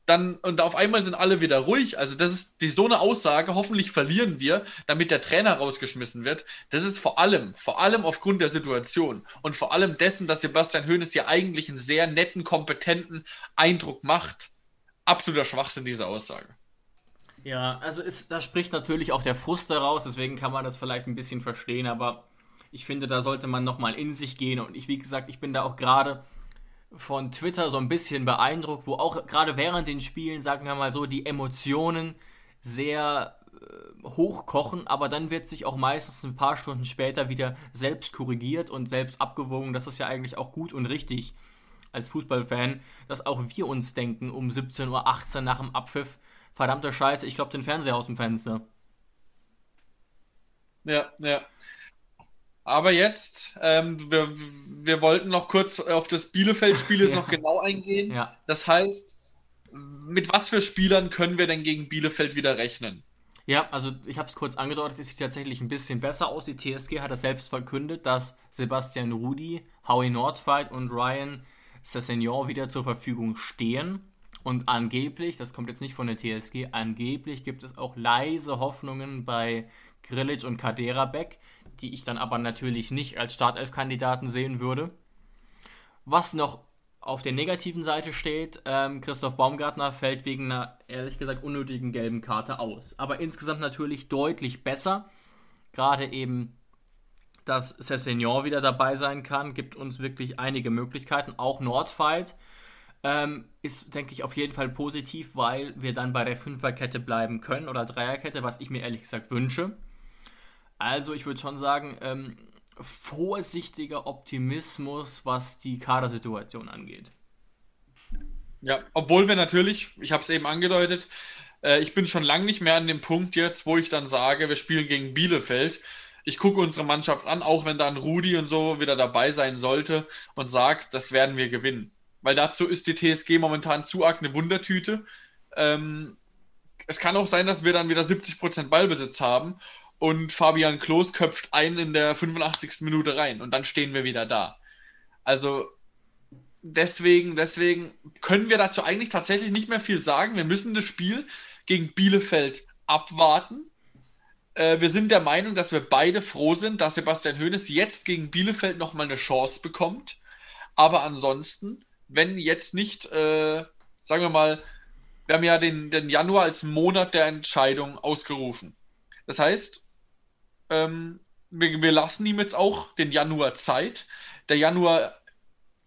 dann und auf einmal sind alle wieder ruhig. Also das ist die, so eine Aussage, hoffentlich verlieren wir, damit der Trainer rausgeschmissen wird. Das ist vor allem, vor allem aufgrund der Situation und vor allem dessen, dass Sebastian Hoeneß ja eigentlich einen sehr netten, kompetenten Eindruck macht. Absoluter Schwachsinn, diese Aussage. Ja, also ist, da spricht natürlich auch der Frust daraus, deswegen kann man das vielleicht ein bisschen verstehen, aber ich finde, da sollte man nochmal in sich gehen und ich, wie gesagt, ich bin da auch gerade von Twitter so ein bisschen beeindruckt, wo auch gerade während den Spielen, sagen wir mal so, die Emotionen sehr äh, hochkochen, aber dann wird sich auch meistens ein paar Stunden später wieder selbst korrigiert und selbst abgewogen. Das ist ja eigentlich auch gut und richtig als Fußballfan, dass auch wir uns denken um 17.18 Uhr nach dem Abpfiff, verdammte Scheiße, ich glaube den Fernseher aus dem Fenster. Ja, ja. Aber jetzt, ähm, wir, wir wollten noch kurz auf das Bielefeld-Spiel jetzt noch genau eingehen. Ja. Das heißt, mit was für Spielern können wir denn gegen Bielefeld wieder rechnen? Ja, also ich habe es kurz angedeutet, es sieht tatsächlich ein bisschen besser aus. Die TSG hat das selbst verkündet, dass Sebastian Rudi, Howie Nordfight und Ryan Sessegnon wieder zur Verfügung stehen. Und angeblich, das kommt jetzt nicht von der TSG, angeblich gibt es auch leise Hoffnungen bei Grilic und Kaderabek, die ich dann aber natürlich nicht als Startelf-Kandidaten sehen würde. Was noch auf der negativen Seite steht, ähm, Christoph Baumgartner fällt wegen einer ehrlich gesagt unnötigen gelben Karte aus. Aber insgesamt natürlich deutlich besser. Gerade eben, dass Cessignon wieder dabei sein kann, gibt uns wirklich einige Möglichkeiten. Auch Nordfight ähm, ist, denke ich, auf jeden Fall positiv, weil wir dann bei der Fünferkette bleiben können oder Dreierkette, was ich mir ehrlich gesagt wünsche. Also ich würde schon sagen, ähm, vorsichtiger Optimismus, was die Kadersituation angeht. Ja, obwohl wir natürlich, ich habe es eben angedeutet, äh, ich bin schon lange nicht mehr an dem Punkt jetzt, wo ich dann sage, wir spielen gegen Bielefeld. Ich gucke unsere Mannschaft an, auch wenn dann Rudi und so wieder dabei sein sollte und sagt, das werden wir gewinnen. Weil dazu ist die TSG momentan zu arg eine Wundertüte. Ähm, es kann auch sein, dass wir dann wieder 70% Ballbesitz haben und Fabian Klos köpft einen in der 85. Minute rein und dann stehen wir wieder da. Also deswegen, deswegen können wir dazu eigentlich tatsächlich nicht mehr viel sagen. Wir müssen das Spiel gegen Bielefeld abwarten. Äh, wir sind der Meinung, dass wir beide froh sind, dass Sebastian Hoeneß jetzt gegen Bielefeld nochmal eine Chance bekommt. Aber ansonsten, wenn jetzt nicht, äh, sagen wir mal, wir haben ja den, den Januar als Monat der Entscheidung ausgerufen. Das heißt, ähm, wir, wir lassen ihm jetzt auch den Januar Zeit. Der Januar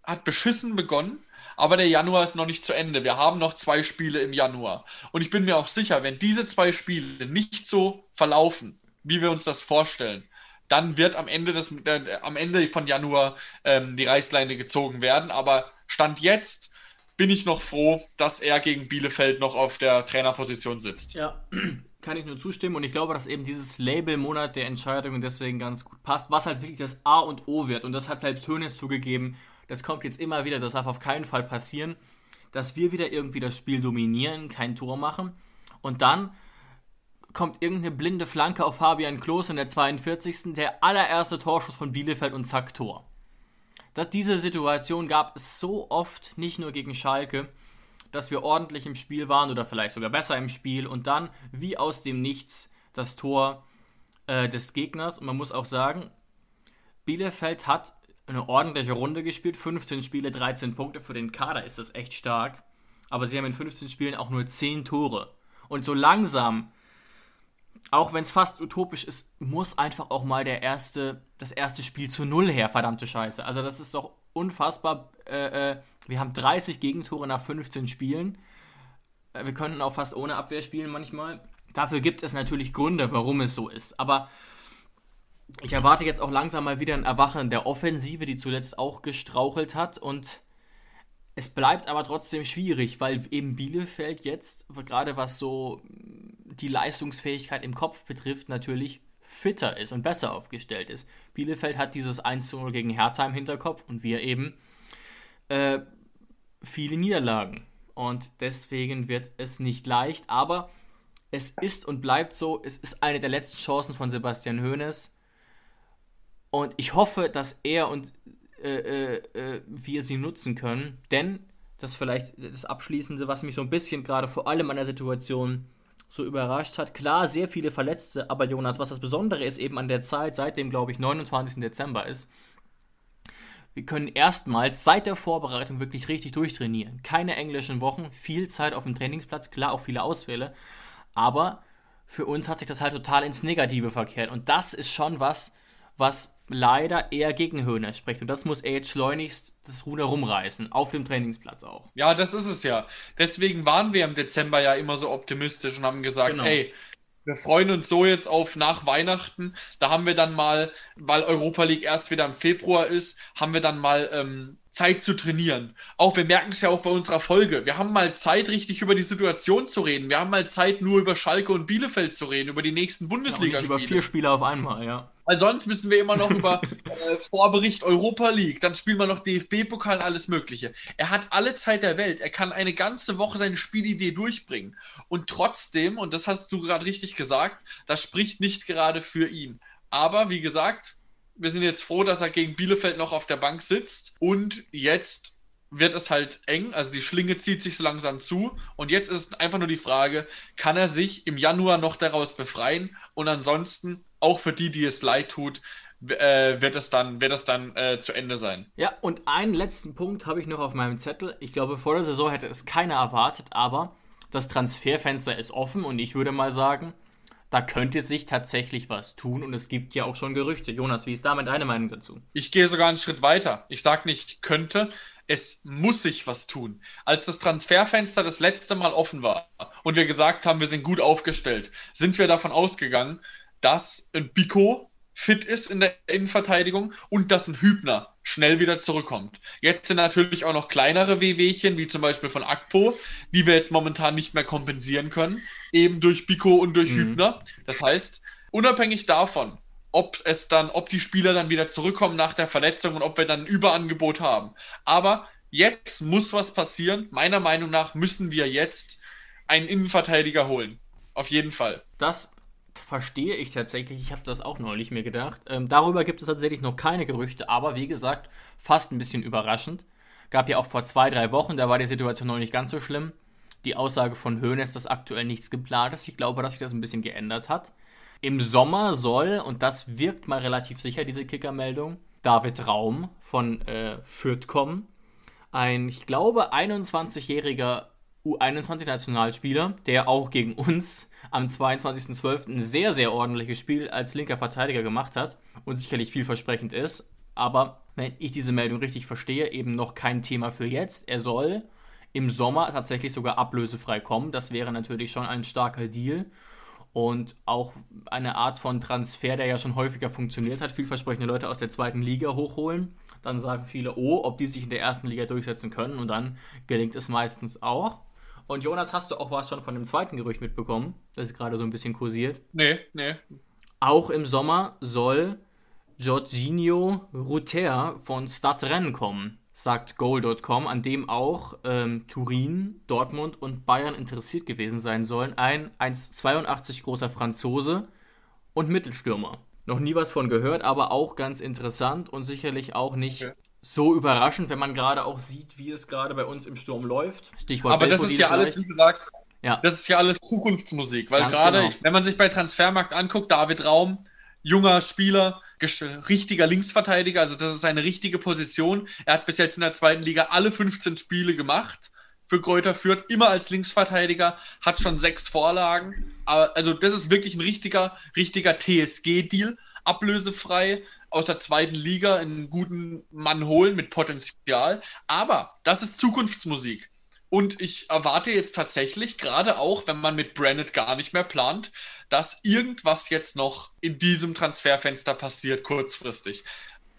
hat beschissen begonnen, aber der Januar ist noch nicht zu Ende. Wir haben noch zwei Spiele im Januar. Und ich bin mir auch sicher, wenn diese zwei Spiele nicht so verlaufen, wie wir uns das vorstellen, dann wird am Ende, des, äh, am Ende von Januar ähm, die Reißleine gezogen werden. Aber Stand jetzt bin ich noch froh, dass er gegen Bielefeld noch auf der Trainerposition sitzt. Ja, kann ich nur zustimmen. Und ich glaube, dass eben dieses Label Monat der Entscheidungen deswegen ganz gut passt, was halt wirklich das A und O wird. Und das hat selbst Hönes zugegeben, das kommt jetzt immer wieder, das darf auf keinen Fall passieren, dass wir wieder irgendwie das Spiel dominieren, kein Tor machen. Und dann kommt irgendeine blinde Flanke auf Fabian Klos in der 42. Der allererste Torschuss von Bielefeld und zack, Tor. Das, diese Situation gab es so oft, nicht nur gegen Schalke, dass wir ordentlich im Spiel waren oder vielleicht sogar besser im Spiel und dann wie aus dem Nichts das Tor äh, des Gegners. Und man muss auch sagen, Bielefeld hat eine ordentliche Runde gespielt, 15 Spiele, 13 Punkte. Für den Kader ist das echt stark. Aber sie haben in 15 Spielen auch nur 10 Tore. Und so langsam, auch wenn es fast utopisch ist, muss einfach auch mal der erste, das erste Spiel zu Null her, verdammte Scheiße. Also das ist doch unfassbar. Äh, äh, wir haben 30 Gegentore nach 15 Spielen. Äh, wir könnten auch fast ohne Abwehr spielen manchmal. Dafür gibt es natürlich Gründe, warum es so ist. Aber ich erwarte jetzt auch langsam mal wieder ein Erwachen der Offensive, die zuletzt auch gestrauchelt hat. Und es bleibt aber trotzdem schwierig, weil eben Bielefeld jetzt, gerade was so die Leistungsfähigkeit im Kopf betrifft, natürlich fitter ist und besser aufgestellt ist. Bielefeld hat dieses 1 0 gegen Hertha im Hinterkopf und wir eben äh, viele Niederlagen. Und deswegen wird es nicht leicht, aber es ist und bleibt so, es ist eine der letzten Chancen von Sebastian Hoeneß. Und ich hoffe, dass er und äh, äh, äh wir sie nutzen können, denn das ist vielleicht das Abschließende, was mich so ein bisschen gerade vor allem an der Situation so überrascht hat. Klar, sehr viele Verletzte, aber Jonas, was das Besondere ist eben an der Zeit, seit dem, glaube ich, 29. Dezember ist, wir können erstmals seit der Vorbereitung wirklich richtig durchtrainieren. Keine englischen Wochen, viel Zeit auf dem Trainingsplatz, klar auch viele Ausfälle, aber für uns hat sich das halt total ins Negative verkehrt. Und das ist schon was, was leider eher gegen Höhner spricht. Und das muss er jetzt schleunigst das Ruder rumreißen, auf dem Trainingsplatz auch. Ja, das ist es ja. Deswegen waren wir im Dezember ja immer so optimistisch und haben gesagt, genau. hey, wir freuen uns so jetzt auf nach Weihnachten. Da haben wir dann mal, weil Europa League erst wieder im Februar ist, haben wir dann mal ähm, Zeit zu trainieren. Auch wir merken es ja auch bei unserer Folge. Wir haben mal Zeit, richtig über die Situation zu reden. Wir haben mal Zeit, nur über Schalke und Bielefeld zu reden, über die nächsten Bundesliga-Spiele. Ja, über vier Spiele auf einmal, ja. Weil sonst müssen wir immer noch über äh, Vorbericht Europa League, dann spielen wir noch DFB-Pokal, alles Mögliche. Er hat alle Zeit der Welt. Er kann eine ganze Woche seine Spielidee durchbringen. Und trotzdem, und das hast du gerade richtig gesagt, das spricht nicht gerade für ihn. Aber wie gesagt, wir sind jetzt froh, dass er gegen Bielefeld noch auf der Bank sitzt. Und jetzt wird es halt eng. Also die Schlinge zieht sich so langsam zu. Und jetzt ist einfach nur die Frage, kann er sich im Januar noch daraus befreien? Und ansonsten auch für die, die es leid tut, äh, wird es dann, wird es dann äh, zu Ende sein. Ja, und einen letzten Punkt habe ich noch auf meinem Zettel. Ich glaube, vor der Saison hätte es keiner erwartet, aber das Transferfenster ist offen und ich würde mal sagen, da könnte sich tatsächlich was tun und es gibt ja auch schon Gerüchte. Jonas, wie ist damit deine Meinung dazu? Ich gehe sogar einen Schritt weiter. Ich sage nicht könnte, es muss sich was tun. Als das Transferfenster das letzte Mal offen war und wir gesagt haben, wir sind gut aufgestellt, sind wir davon ausgegangen, dass ein Biko fit ist in der Innenverteidigung und dass ein Hübner schnell wieder zurückkommt. Jetzt sind natürlich auch noch kleinere Wehwehchen, wie zum Beispiel von Akpo, die wir jetzt momentan nicht mehr kompensieren können, eben durch Biko und durch mhm. Hübner. Das heißt, unabhängig davon, ob es dann, ob die Spieler dann wieder zurückkommen nach der Verletzung und ob wir dann ein Überangebot haben. Aber jetzt muss was passieren. Meiner Meinung nach müssen wir jetzt einen Innenverteidiger holen. Auf jeden Fall. Das verstehe ich tatsächlich. Ich habe das auch neulich mir gedacht. Ähm, darüber gibt es tatsächlich noch keine Gerüchte, aber wie gesagt, fast ein bisschen überraschend. Gab ja auch vor zwei, drei Wochen, da war die Situation noch nicht ganz so schlimm. Die Aussage von Höhnes, dass aktuell nichts geplant ist. Ich glaube, dass sich das ein bisschen geändert hat. Im Sommer soll, und das wirkt mal relativ sicher, diese Kickermeldung, David Raum von äh, Fürth kommen. Ein, ich glaube, 21-jähriger U21-Nationalspieler, der auch gegen uns am 22.12. ein sehr, sehr ordentliches Spiel als linker Verteidiger gemacht hat und sicherlich vielversprechend ist. Aber wenn ich diese Meldung richtig verstehe, eben noch kein Thema für jetzt. Er soll im Sommer tatsächlich sogar ablösefrei kommen. Das wäre natürlich schon ein starker Deal und auch eine Art von Transfer, der ja schon häufiger funktioniert hat. Vielversprechende Leute aus der zweiten Liga hochholen. Dann sagen viele, oh, ob die sich in der ersten Liga durchsetzen können und dann gelingt es meistens auch. Und Jonas, hast du auch was schon von dem zweiten Gerücht mitbekommen? Das ist gerade so ein bisschen kursiert. Nee, nee. Auch im Sommer soll Jorginho Ruter von Stadtrennen kommen, sagt Goal.com, an dem auch ähm, Turin, Dortmund und Bayern interessiert gewesen sein sollen. Ein 1,82 großer Franzose und Mittelstürmer. Noch nie was von gehört, aber auch ganz interessant und sicherlich auch nicht okay so überraschend, wenn man gerade auch sieht, wie es gerade bei uns im Sturm läuft. Stichwort Aber das ist ja alles, wie gesagt, ja. das ist ja alles Zukunftsmusik, weil gerade, genau. wenn man sich bei Transfermarkt anguckt, David Raum, junger Spieler, richtiger Linksverteidiger, also das ist seine richtige Position. Er hat bis jetzt in der zweiten Liga alle 15 Spiele gemacht für Kräuter Fürth, immer als Linksverteidiger, hat schon sechs Vorlagen. Aber, also das ist wirklich ein richtiger, richtiger TSG-Deal, ablösefrei aus der zweiten Liga einen guten Mann holen mit Potenzial. Aber das ist Zukunftsmusik. Und ich erwarte jetzt tatsächlich, gerade auch, wenn man mit Brandon gar nicht mehr plant, dass irgendwas jetzt noch in diesem Transferfenster passiert, kurzfristig.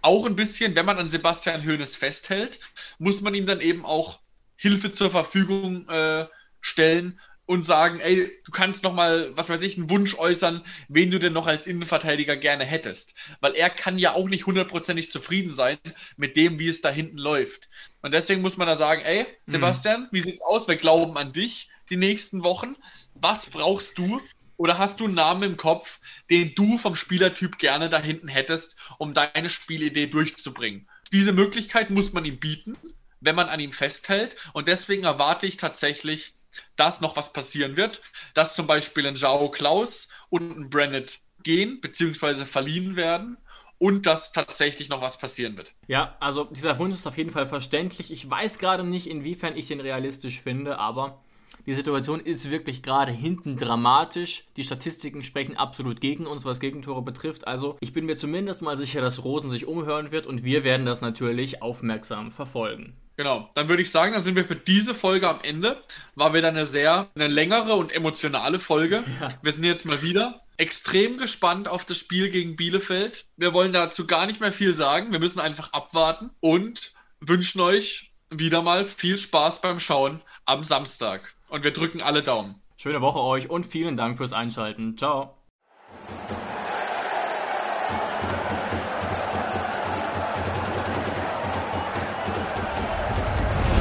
Auch ein bisschen, wenn man an Sebastian Hoeneß festhält, muss man ihm dann eben auch Hilfe zur Verfügung äh, stellen, und sagen, ey, du kannst noch mal, was weiß ich, einen Wunsch äußern, wen du denn noch als Innenverteidiger gerne hättest. Weil er kann ja auch nicht hundertprozentig zufrieden sein mit dem, wie es da hinten läuft. Und deswegen muss man da sagen, ey, Sebastian, mhm. wie sieht's aus? Wir glauben an dich die nächsten Wochen. Was brauchst du? Oder hast du einen Namen im Kopf, den du vom Spielertyp gerne da hinten hättest, um deine Spielidee durchzubringen? Diese Möglichkeit muss man ihm bieten, wenn man an ihm festhält. Und deswegen erwarte ich tatsächlich, dass noch was passieren wird, dass zum Beispiel ein Jao Klaus und ein Brennett gehen bzw. verliehen werden und dass tatsächlich noch was passieren wird. Ja, also dieser Wunsch ist auf jeden Fall verständlich. Ich weiß gerade nicht, inwiefern ich den realistisch finde, aber die Situation ist wirklich gerade hinten dramatisch. Die Statistiken sprechen absolut gegen uns, was Gegentore betrifft. Also ich bin mir zumindest mal sicher, dass Rosen sich umhören wird und wir werden das natürlich aufmerksam verfolgen. Genau, dann würde ich sagen, dann sind wir für diese Folge am Ende. War wieder eine sehr, eine längere und emotionale Folge. Ja. Wir sind jetzt mal wieder extrem gespannt auf das Spiel gegen Bielefeld. Wir wollen dazu gar nicht mehr viel sagen. Wir müssen einfach abwarten und wünschen euch wieder mal viel Spaß beim Schauen am Samstag. Und wir drücken alle Daumen. Schöne Woche euch und vielen Dank fürs Einschalten. Ciao.